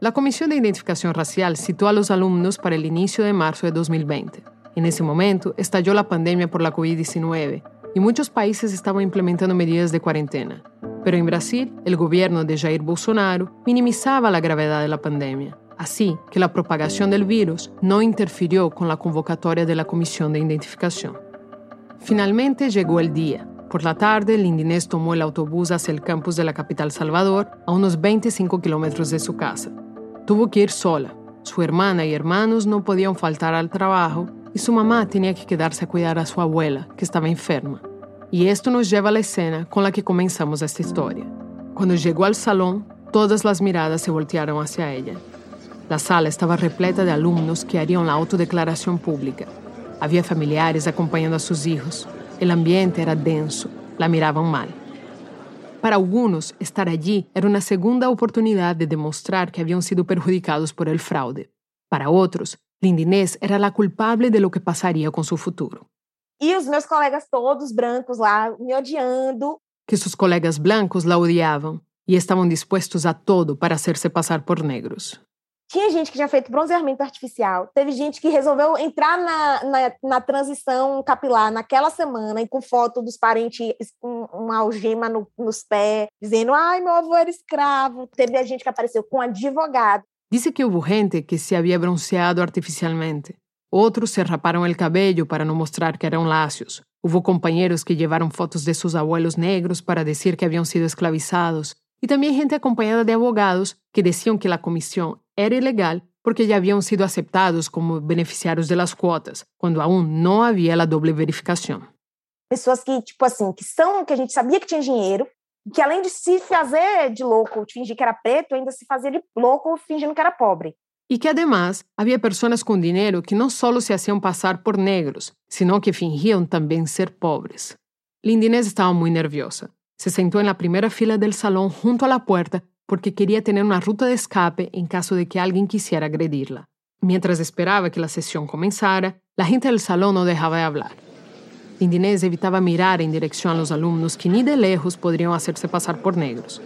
La Comisión de Identificación Racial citó a los alumnos para el inicio de marzo de 2020. En ese momento estalló la pandemia por la COVID-19 y muchos países estaban implementando medidas de cuarentena. Pero en Brasil, el gobierno de Jair Bolsonaro minimizaba la gravedad de la pandemia, así que la propagación del virus no interfirió con la convocatoria de la Comisión de Identificación. Finalmente llegó el día. Por la tarde, Lindinés tomó el autobús hacia el campus de la capital Salvador, a unos 25 kilómetros de su casa. Tuvo que ir sola. Su hermana y hermanos no podían faltar al trabajo y su mamá tenía que quedarse a cuidar a su abuela, que estaba enferma. Y esto nos lleva a la escena con la que comenzamos esta historia. Cuando llegó al salón, todas las miradas se voltearon hacia ella. La sala estaba repleta de alumnos que harían la autodeclaración pública. Había familiares acompañando a sus hijos. El ambiente era denso. La miraban mal. Para algunos, estar allí era una segunda oportunidad de demostrar que habían sido perjudicados por el fraude. Para otros, Lindinés era la culpable de lo que pasaría con su futuro. E os meus colegas todos brancos lá me odiando. Que sus colegas blancos la odiaban y estaban dispuestos a todo para hacerse pasar por negros. Tinha gente que tinha feito bronzeamento artificial, teve gente que resolveu entrar na, na, na transição capilar naquela semana e com foto dos parentes com uma algema no, nos pés, dizendo: ai, meu avô era escravo. Teve a gente que apareceu com advogado. Dice que hubo gente que se había bronceado artificialmente. Otros se raparon el cabello para no mostrar que eran lacios. Hubo compañeros que llevaron fotos de sus abuelos negros para decir que habían sido esclavizados. Y también gente acompañada de abogados que decían que la comisión era ilegal porque ya habían sido aceptados como beneficiarios de las cuotas, cuando aún no había la doble verificación. Pessoas que, tipo assim, que são, que a gente sabia que tinha dinheiro, que além de se fazer de louco, fingir que era preto, ainda se fazia de louco fingindo que era pobre. Y que además había personas con dinero que no solo se hacían pasar por negros, sino que fingían también ser pobres. Lindinés estaba muy nerviosa. Se sentó en la primera fila del salón junto a la puerta porque quería tener una ruta de escape en caso de que alguien quisiera agredirla. Mientras esperaba que la sesión comenzara, la gente del salón no dejaba de hablar. Lindinés evitaba mirar en dirección a los alumnos que ni de lejos podrían hacerse pasar por negros.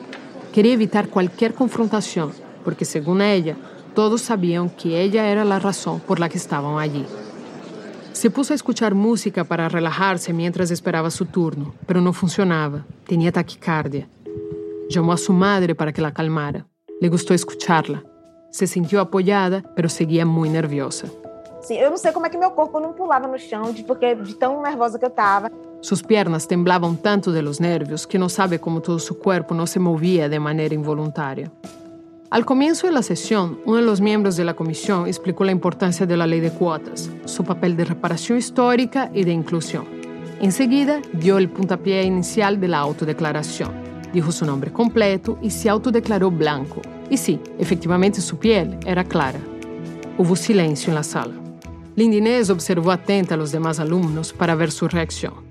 Quería evitar cualquier confrontación porque, según ella, todos sabían que ella era la razón por la que estaban allí. Se puso a escuchar música para relajarse mientras esperaba su turno, pero no funcionaba. Tenía taquicardia. Llamó a su madre para que la calmara. Le gustó escucharla. Se sintió apoyada, pero seguía muy nerviosa. Assim, eu não sei como é que meu corpo não pulava no chão, de, porque de tão nervosa que eu estava. Sus piernas temblaban tanto de los nervios que no sabe cómo todo su cuerpo no se movía de manera involuntaria. Al comienzo de la sesión, uno de los miembros de la comisión explicó la importancia de la ley de cuotas, su papel de reparación histórica y de inclusión. Enseguida, dio el puntapié inicial de la autodeclaración. Dijo su nombre completo y se autodeclaró blanco. Y sí, efectivamente su piel era clara. Hubo silencio en la sala. Lindinés observou atenta os demais alunos para ver sua reação.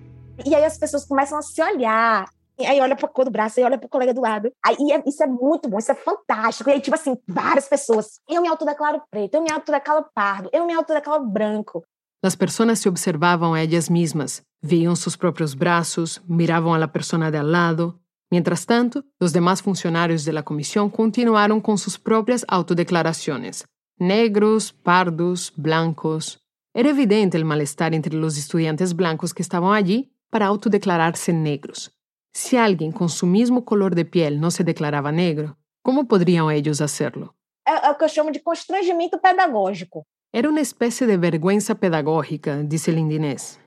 E aí as pessoas começam a se olhar. E aí olha para cor do braço, e olha para o colega do lado. Aí é, isso é muito bom, isso é fantástico. E aí, tipo assim, várias pessoas. Eu me autodeclaro preto, eu me autodeclaro pardo, eu me autodeclaro branco. As pessoas se observavam a elas mesmas, viam seus próprios braços, miravam a la persona de al lado. Mientras tanto, os demais funcionários da comissão continuaram com suas próprias autodeclarações. Negros, pardos, blancos. Era evidente el malestar entre los estudiantes blancos que estaban allí para autodeclararse negros. Si alguien con su mismo color de piel no se declaraba negro, ¿cómo podrían ellos hacerlo? É, o que eu chamo de constrangimento pedagógico. Era una especie de vergüenza pedagógica, dice Lindinés.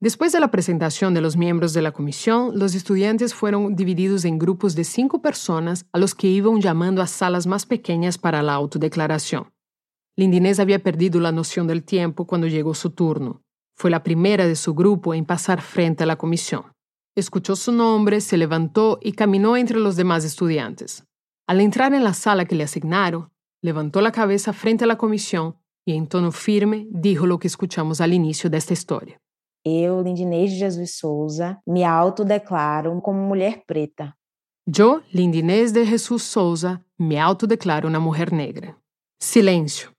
Después de la presentación de los miembros de la comisión, los estudiantes fueron divididos en grupos de cinco personas a los que iban llamando a salas más pequeñas para la autodeclaración. Lindinés había perdido la noción del tiempo cuando llegó su turno. Fue la primera de su grupo en pasar frente a la comisión. Escuchó su nombre, se levantó y caminó entre los demás estudiantes. Al entrar en la sala que le asignaron, levantó la cabeza frente a la comisión y en tono firme dijo lo que escuchamos al inicio de esta historia. Eu, Lindinês de Jesus Souza, me autodeclaro como mulher preta. Yo, Lindinés de Jesús Souza, me autodeclaro una mujer negra. Silencio.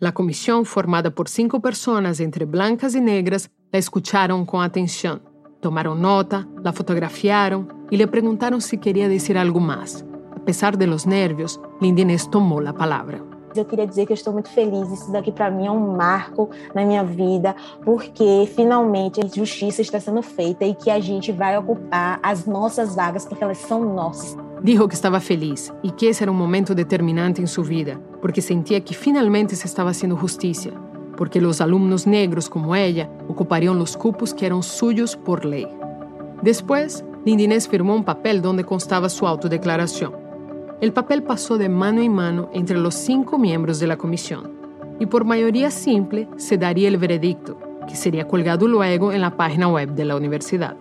La comisión, formada por cinco personas entre blancas y negras, la escucharon con atención. Tomaron nota, la fotografiaron y le preguntaron si quería decir algo más. A pesar de los nervios, Lindinés tomou a palavra. Eu queria dizer que eu estou muito feliz. Isso daqui para mim é um marco na minha vida, porque finalmente a justiça está sendo feita e que a gente vai ocupar as nossas vagas, porque elas são nossas. Dijo que estaba feliz y que ese era un momento determinante en su vida, porque sentía que finalmente se estaba haciendo justicia, porque los alumnos negros como ella ocuparían los cupos que eran suyos por ley. Después, Lindinés firmó un papel donde constaba su autodeclaración. El papel pasó de mano en mano entre los cinco miembros de la comisión y por mayoría simple se daría el veredicto, que sería colgado luego en la página web de la universidad.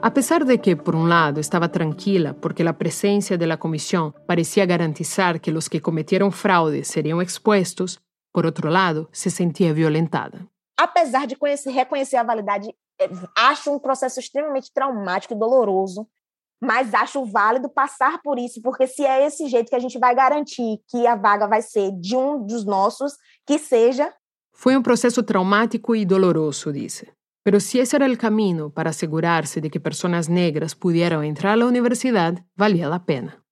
A pesar de que, por un lado, estaba tranquila porque la presencia de la comisión parecía garantizar que los que cometieron fraude serían expuestos, por outro lado, se sentia violentada. Apesar de conhecer, reconhecer a validade, eh, acho um processo extremamente traumático e doloroso, mas acho válido passar por isso, porque se é esse jeito que a gente vai garantir que a vaga vai ser de um dos nossos, que seja. Foi um processo traumático e doloroso, disse. Pero si ese era el camino para asegurarse de que personas negras pudieran entrar a la universidad, valía la pena.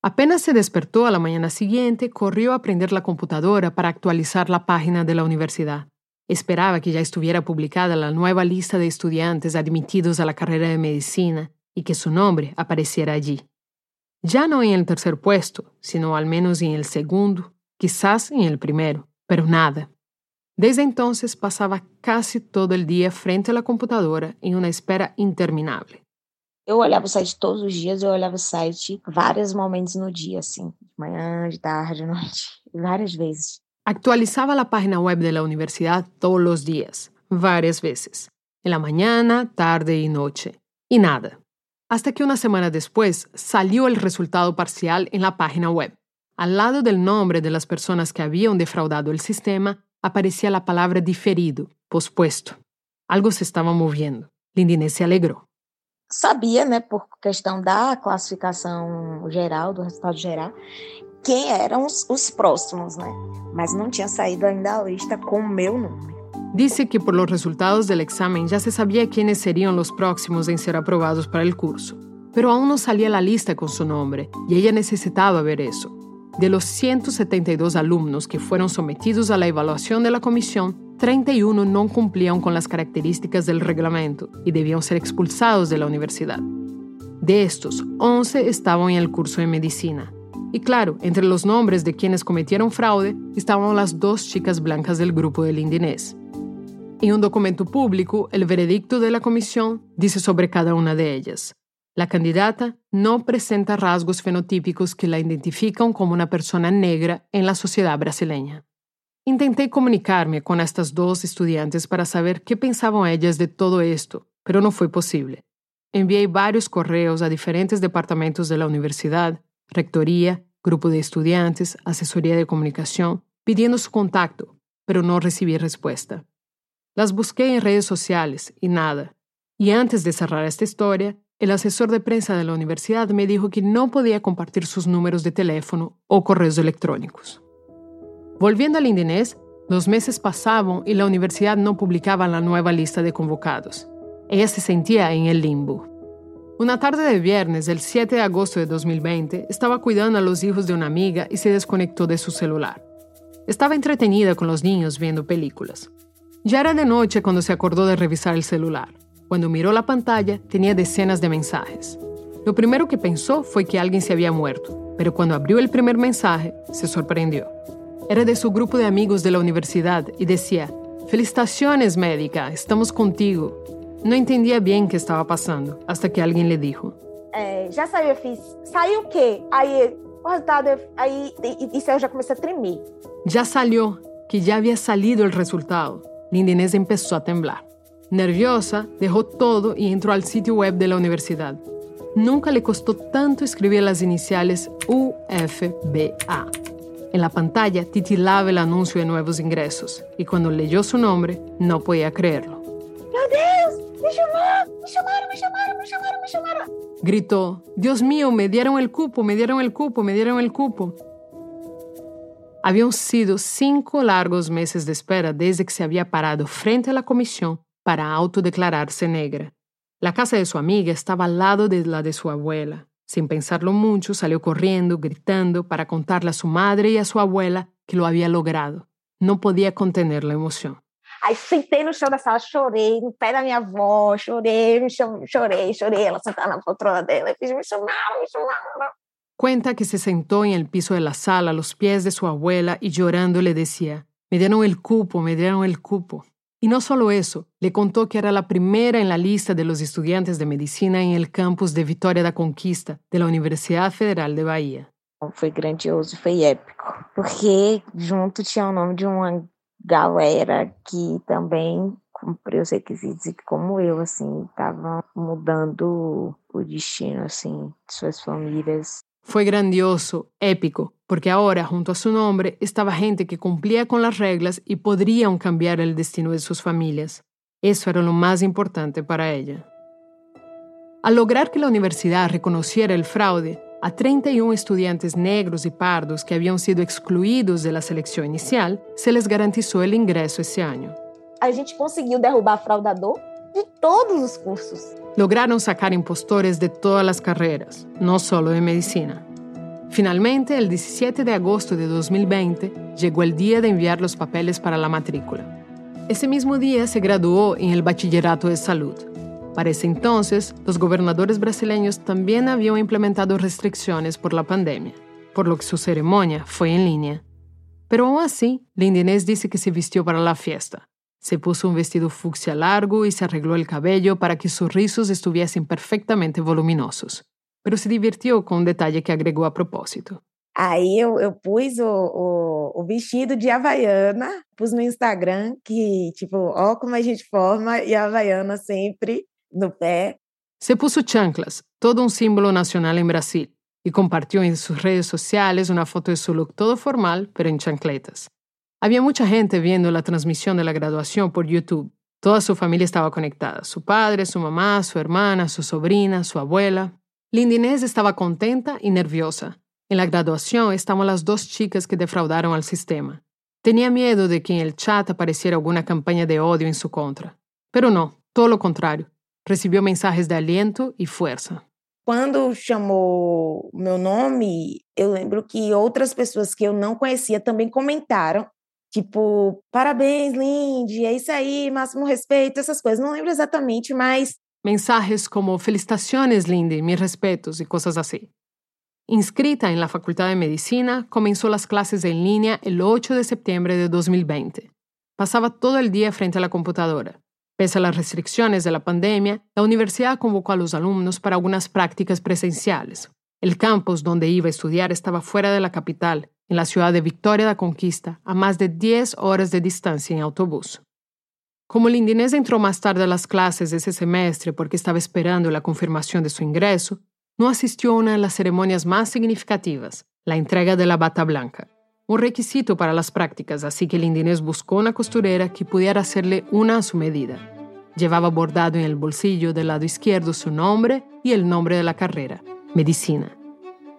Apenas se despertó a la mañana siguiente, corrió a prender la computadora para actualizar la página de la universidad. Esperaba que ya estuviera publicada la nueva lista de estudiantes admitidos a la carrera de medicina y que su nombre apareciera allí. Ya no en el tercer puesto, sino al menos en el segundo, quizás en el primero, pero nada. Desde entonces pasaba casi todo el día frente a la computadora en una espera interminable. Eu olhava o site todos os dias, eu olhava o site vários momentos no dia, assim, de manhã, de tarde, de noite, várias vezes. Actualizaba la página web de la universidad todos los días, varias veces, en la mañana, tarde y noche, y nada. Hasta que una semana después salió el resultado parcial en la página web. Al lado del nombre de las personas que habían defraudado el sistema, aparecía la palabra diferido, pospuesto. Algo se estava movendo. Lindinês se alegrou. Sabia, né, por questão da classificação geral, do resultado geral, quem eram os, os próximos, né? Mas não tinha saído ainda a lista com o meu nome. Dice que por los resultados del examen ya se sabía quiénes serían los próximos en ser aprobados para el curso, pero aún no salía la lista con su nombre y ella necesitaba ver eso. De los 172 alumnos que fueron sometidos a la evaluación de la comisión, 31 no cumplían con las características del reglamento y debían ser expulsados de la universidad. De estos, 11 estaban en el curso de medicina. Y claro, entre los nombres de quienes cometieron fraude estaban las dos chicas blancas del grupo del Indinés. En un documento público, el veredicto de la comisión dice sobre cada una de ellas. La candidata no presenta rasgos fenotípicos que la identifican como una persona negra en la sociedad brasileña. Intenté comunicarme con estas dos estudiantes para saber qué pensaban ellas de todo esto, pero no fue posible. Envié varios correos a diferentes departamentos de la universidad, rectoría, grupo de estudiantes, asesoría de comunicación, pidiendo su contacto, pero no recibí respuesta. Las busqué en redes sociales y nada. Y antes de cerrar esta historia, el asesor de prensa de la universidad me dijo que no podía compartir sus números de teléfono o correos electrónicos. Volviendo al Indinés, los meses pasaban y la universidad no publicaba la nueva lista de convocados. Ella se sentía en el limbo. Una tarde de viernes, el 7 de agosto de 2020, estaba cuidando a los hijos de una amiga y se desconectó de su celular. Estaba entretenida con los niños viendo películas. Ya era de noche cuando se acordó de revisar el celular. Cuando miró la pantalla, tenía decenas de mensajes. Lo primero que pensó fue que alguien se había muerto, pero cuando abrió el primer mensaje, se sorprendió. Era de su grupo de amigos de la universidad y decía, Felicitaciones, médica, estamos contigo. No entendía bien qué estaba pasando, hasta que alguien le dijo, já saiu, eu fiz. Saiu o quê? Aí, o resultado, eu- aí, e- isso aí eu já comecei a tremer. Ya salió, que ya había salido el resultado. Linda Inés empezó a temblar. Nerviosa, dejó todo y entró al sitio web de la universidad. Nunca le costó tanto escribir las iniciales UFBA. En la pantalla titilaba el anuncio de nuevos ingresos y cuando leyó su nombre no podía creerlo. Meu Deus, me chamaram, me chamaram, me chamaram, me chamaram, me chamaram. Gritó, Dios mío, me dieron el cupo, me dieron el cupo, me dieron el cupo. Habían sido cinco largos meses de espera desde que se había parado frente a la comisión para autodeclararse negra. La casa de su amiga estaba al lado de la de su abuela. Sin pensarlo mucho, salió corriendo, gritando, para contarle a su madre y a su abuela que lo había logrado. No podía contener la emoción. Aí sentei no chão da sala, chorei, no pé da minha avó, chorei, me cham... chorei, chorei. Ela sentada na poltrona dela, eu fiz, me chamaram, me chamaram. Cuenta que se sentó en el piso de la sala a los pies de su abuela y llorando le decía, me dieron el cupo, me dieron el cupo. Y no solo eso, le contó que era la primera en la lista de los estudiantes de medicina en el campus de Vitória da Conquista de la Universidad Federal de Bahía. Foi grandioso, foi épico, porque junto tinha o nome de uma galera que também cumpriu os requisitos e que, como eu, assim, estavam mudando o destino, assim, de suas famílias. Fue grandioso, épico, porque ahora, junto a su nombre, estaba gente que cumplía con las reglas y podrían cambiar el destino de sus familias. Eso era lo más importante para ella. Al lograr que la universidad reconociera el fraude, a 31 estudiantes negros y pardos que habían sido excluidos de la selección inicial, se les garantizó el ingreso ese año. A gente conseguiu derrubar fraudador de todos os cursos. Lograron sacar impostores de todas las carreras, no solo de medicina. Finalmente, el 17 de agosto de 2020, llegó el día de enviar los papeles para la matrícula. Ese mismo día se graduó en el Bachillerato de Salud. Para ese entonces, los gobernadores brasileños también habían implementado restricciones por la pandemia, por lo que su ceremonia fue en línea. Pero aún así, Linda Inés dice que se vistió para la fiesta. Se puso un vestido fucsia largo y se arregló el cabello para que sus rizos estuviesen perfectamente voluminosos. Pero se divirtió con un detalle que agregó a propósito. Aí eu, eu pus o, o, o vestido de Havaiana, pus no Instagram, que, tipo, ó como a gente forma, e a Havaiana sempre no pé. Se puso chanclas, todo un símbolo nacional en Brasil, y compartió en sus redes sociales una foto de su look todo formal, pero en chancletas. Había mucha gente viendo la transmisión de la graduación por YouTube. Toda su familia estaba conectada, su padre, su mamá, su hermana, su sobrina, su abuela. Linda Inés estaba contenta y nerviosa. En la graduación estaban las dos chicas que defraudaron al sistema. Tenía miedo de que en el chat apareciera alguna campaña de odio en su contra. Pero no, todo lo contrario. Recibió mensajes de aliento e força. Quando chamou meu nome, eu lembro que outras pessoas que eu não conhecia também comentaram. Tipo, parabéns, Lindy, é isso aí, máximo respeito, essas coisas. Não lembro exatamente, mas. Mensajes como felicitaciones, Lindy, mis respetos e coisas assim. Inscrita en la Facultad de Medicina, comenzó las clases en línea el 8 de septiembre de 2020. Pasaba todo el día frente a la computadora. Pese a las restricciones de la pandemia, la universidad convocó a los alumnos para algunas prácticas presenciales. El campus donde iba a estudiar estaba fuera de la capital, en la ciudad de Victoria da Conquista, a más de 10 horas de distancia en autobús. Como Lindinés entró más tarde a las clases ese semestre porque estaba esperando la confirmación de su ingreso, no asistió a una de las ceremonias más significativas, la entrega de la bata blanca, un requisito para las prácticas, así que Lindinés buscó una costurera que pudiera hacerle una a su medida. Llevaba bordado en el bolsillo del lado izquierdo su nombre y el nombre de la carrera, medicina.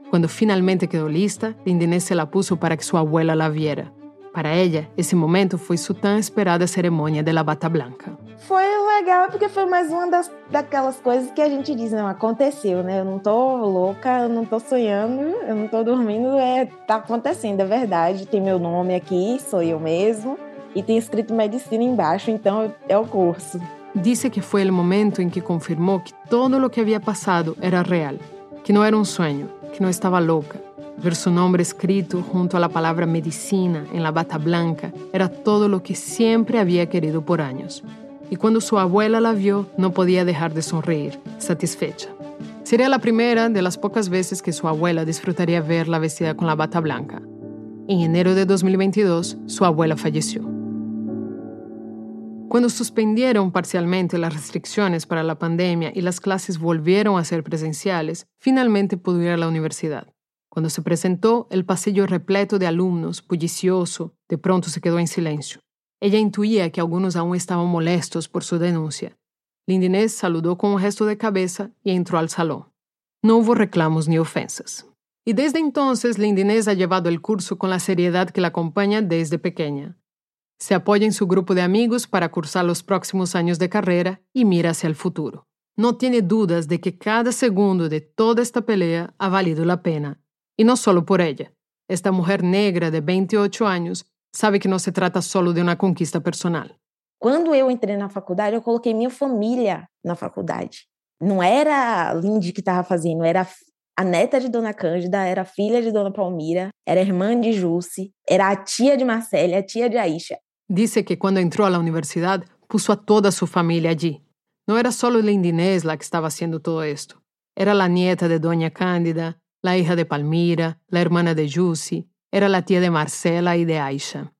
Cuando finalmente quedó lista, Lindinés se la puso para que su abuela la viera. Para ella, esse momento foi sua tão esperada cerimônia da bata branca. Foi legal porque foi mais uma das, daquelas coisas que a gente diz, não, aconteceu, né? Eu não tô louca, eu não tô sonhando, eu não tô dormindo, é, tá acontecendo, é verdade. Tem meu nome aqui, sou eu mesmo, e tem escrito medicina embaixo, então é o curso. Disse que foi o momento em que confirmou que todo o que havia passado era real, que não era um sonho, que não estava louca Ver su nombre escrito junto a la palabra medicina en la bata blanca era todo lo que siempre había querido por años. Y cuando su abuela la vio, no podía dejar de sonreír, satisfecha. Sería la primera de las pocas veces que su abuela disfrutaría verla vestida con la bata blanca. En enero de 2022, su abuela falleció. Cuando suspendieron parcialmente las restricciones para la pandemia y las clases volvieron a ser presenciales, finalmente pudo ir a la universidad. Cuando se presentó, el pasillo repleto de alumnos, bullicioso, de pronto se quedó en silencio. Ella intuía que algunos aún estaban molestos por su denuncia. Lindinés saludó con un gesto de cabeza y entró al salón. No hubo reclamos ni ofensas. Y desde entonces Lindinés ha llevado el curso con la seriedad que la acompaña desde pequeña. Se apoya en su grupo de amigos para cursar los próximos años de carrera y mira hacia el futuro. No tiene dudas de que cada segundo de toda esta pelea ha valido la pena Y no solo por ella. Esta mujer negra de 28 anos sabe que não se trata solo de uma conquista personal. Quando eu entrei na faculdade, eu coloquei minha família na faculdade. Não era a Lindy que estava fazendo, era a neta de Dona Cândida, era a filha de Dona Palmira, era a irmã de Jusce, era a tia de Marcela, a tia de Aisha. Dice que quando entrou à universidade, puso a toda família allí. Não era solo Linda Inés la que estava haciendo todo esto. Era la nieta de Doña Cándida, la hija de Palmira, la hermana de Jussi, era la tia de Marcela e de Aisha.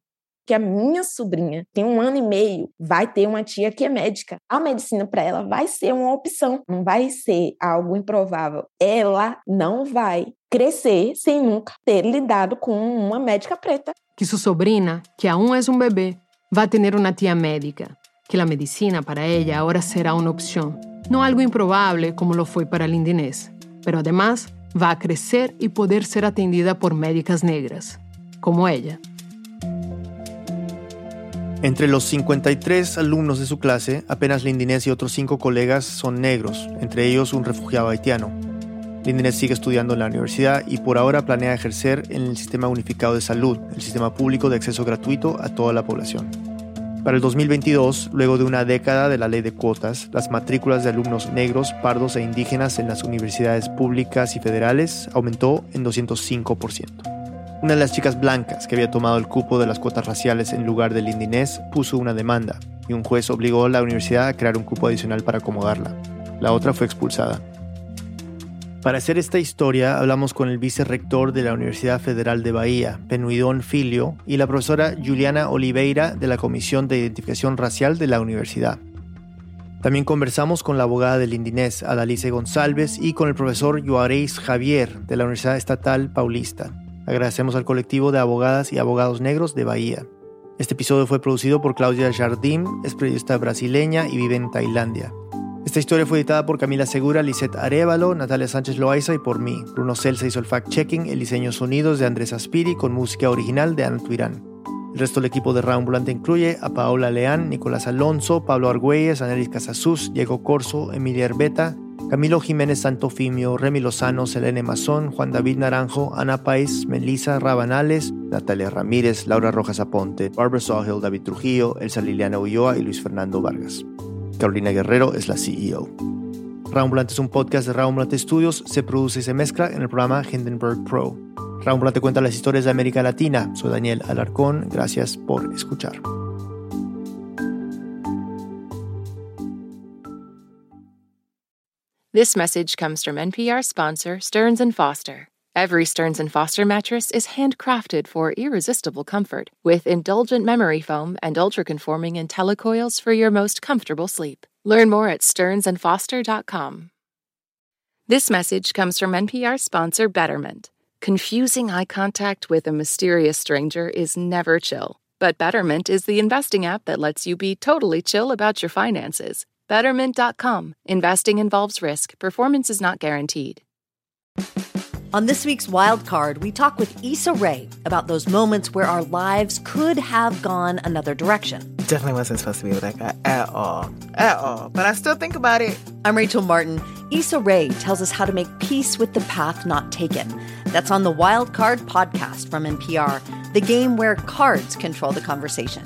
Que a minha sobrinha tem um ano e meio, vai ter uma tia que é médica. A medicina para ela vai ser uma opção, não vai ser algo improvável. Ela não vai crescer sem nunca ter lidado com uma médica preta. Que sua sobrinha, que aún é um bebê, vai ter uma tia médica. Que a medicina para ela agora será uma opção. Não algo improvável como lo foi para Lindinés, pero además va a crecer y poder ser atendida por médicas negras, como ella. Entre los 53 alumnos de su clase, apenas Lindinés y otros cinco colegas son negros, entre ellos un refugiado haitiano. Lindinés sigue estudiando en la universidad y por ahora planea ejercer en el Sistema Unificado de Salud, el sistema público de acceso gratuito a toda la población. Para el 2022, luego de una década de la ley de cuotas, las matrículas de alumnos negros, pardos e indígenas en las universidades públicas y federales aumentó en 205%. Una de las chicas blancas que había tomado el cupo de las cuotas raciales en lugar del indinés puso una demanda y un juez obligó a la universidad a crear un cupo adicional para acomodarla. La otra fue expulsada. Para hacer esta historia hablamos con el vicerrector de la Universidad Federal de Bahía, Penuidón Filio, y la profesora Juliana Oliveira de la Comisión de Identificación Racial de la universidad. También conversamos con la abogada del Indinés, Adalice González, y con el profesor Juarez Javier de la Universidad Estatal Paulista. Agradecemos al colectivo de abogadas y abogados negros de Bahía. Este episodio fue producido por Claudia Jardim, es periodista brasileña y vive en Tailandia. Esta historia fue editada por Camila Segura, Lisette Arevalo, Natalia Sánchez Loaiza y por mí. Bruno Celsa hizo el fact-checking, el diseño sonidos de Andrés Aspiri con música original de Ana Tuirán. El resto del equipo de Raambulante incluye a Paola Leán, Nicolás Alonso, Pablo Argüelles, Anelis Casasus, Diego Corso, Emilia Herbeta, Camilo Jiménez Santofimio, Remy Lozano, Selene Mazón, Juan David Naranjo, Ana Pais, Melissa Rabanales, Natalia Ramírez, Laura Rojas Aponte, Barbara Sawhill, David Trujillo, Elsa Liliana Ulloa y Luis Fernando Vargas. Carolina Guerrero es la CEO. Raambulante es un podcast de Raambulante Studios, se produce y se mezcla en el programa Hindenburg Pro. Raambulante cuenta las historias de América Latina. Soy Daniel Alarcón, gracias por escuchar. This message comes from NPR sponsor Stearns & Foster. Every Stearns & Foster mattress is handcrafted for irresistible comfort with indulgent memory foam and ultra-conforming IntelliCoils for your most comfortable sleep. Learn more at stearnsandfoster.com. This message comes from NPR sponsor Betterment. Confusing eye contact with a mysterious stranger is never chill, but Betterment is the investing app that lets you be totally chill about your finances. Betterment.com. Investing involves risk. Performance is not guaranteed. On this week's Wild Card, we talk with Issa Rae about those moments where our lives could have gone another direction. Definitely wasn't supposed to be with that guy at all. At all. But I still think about it. I'm Rachel Martin. Issa Rae tells us how to make peace with the path not taken. That's on the Wild Card podcast from NPR, the game where cards control the conversation.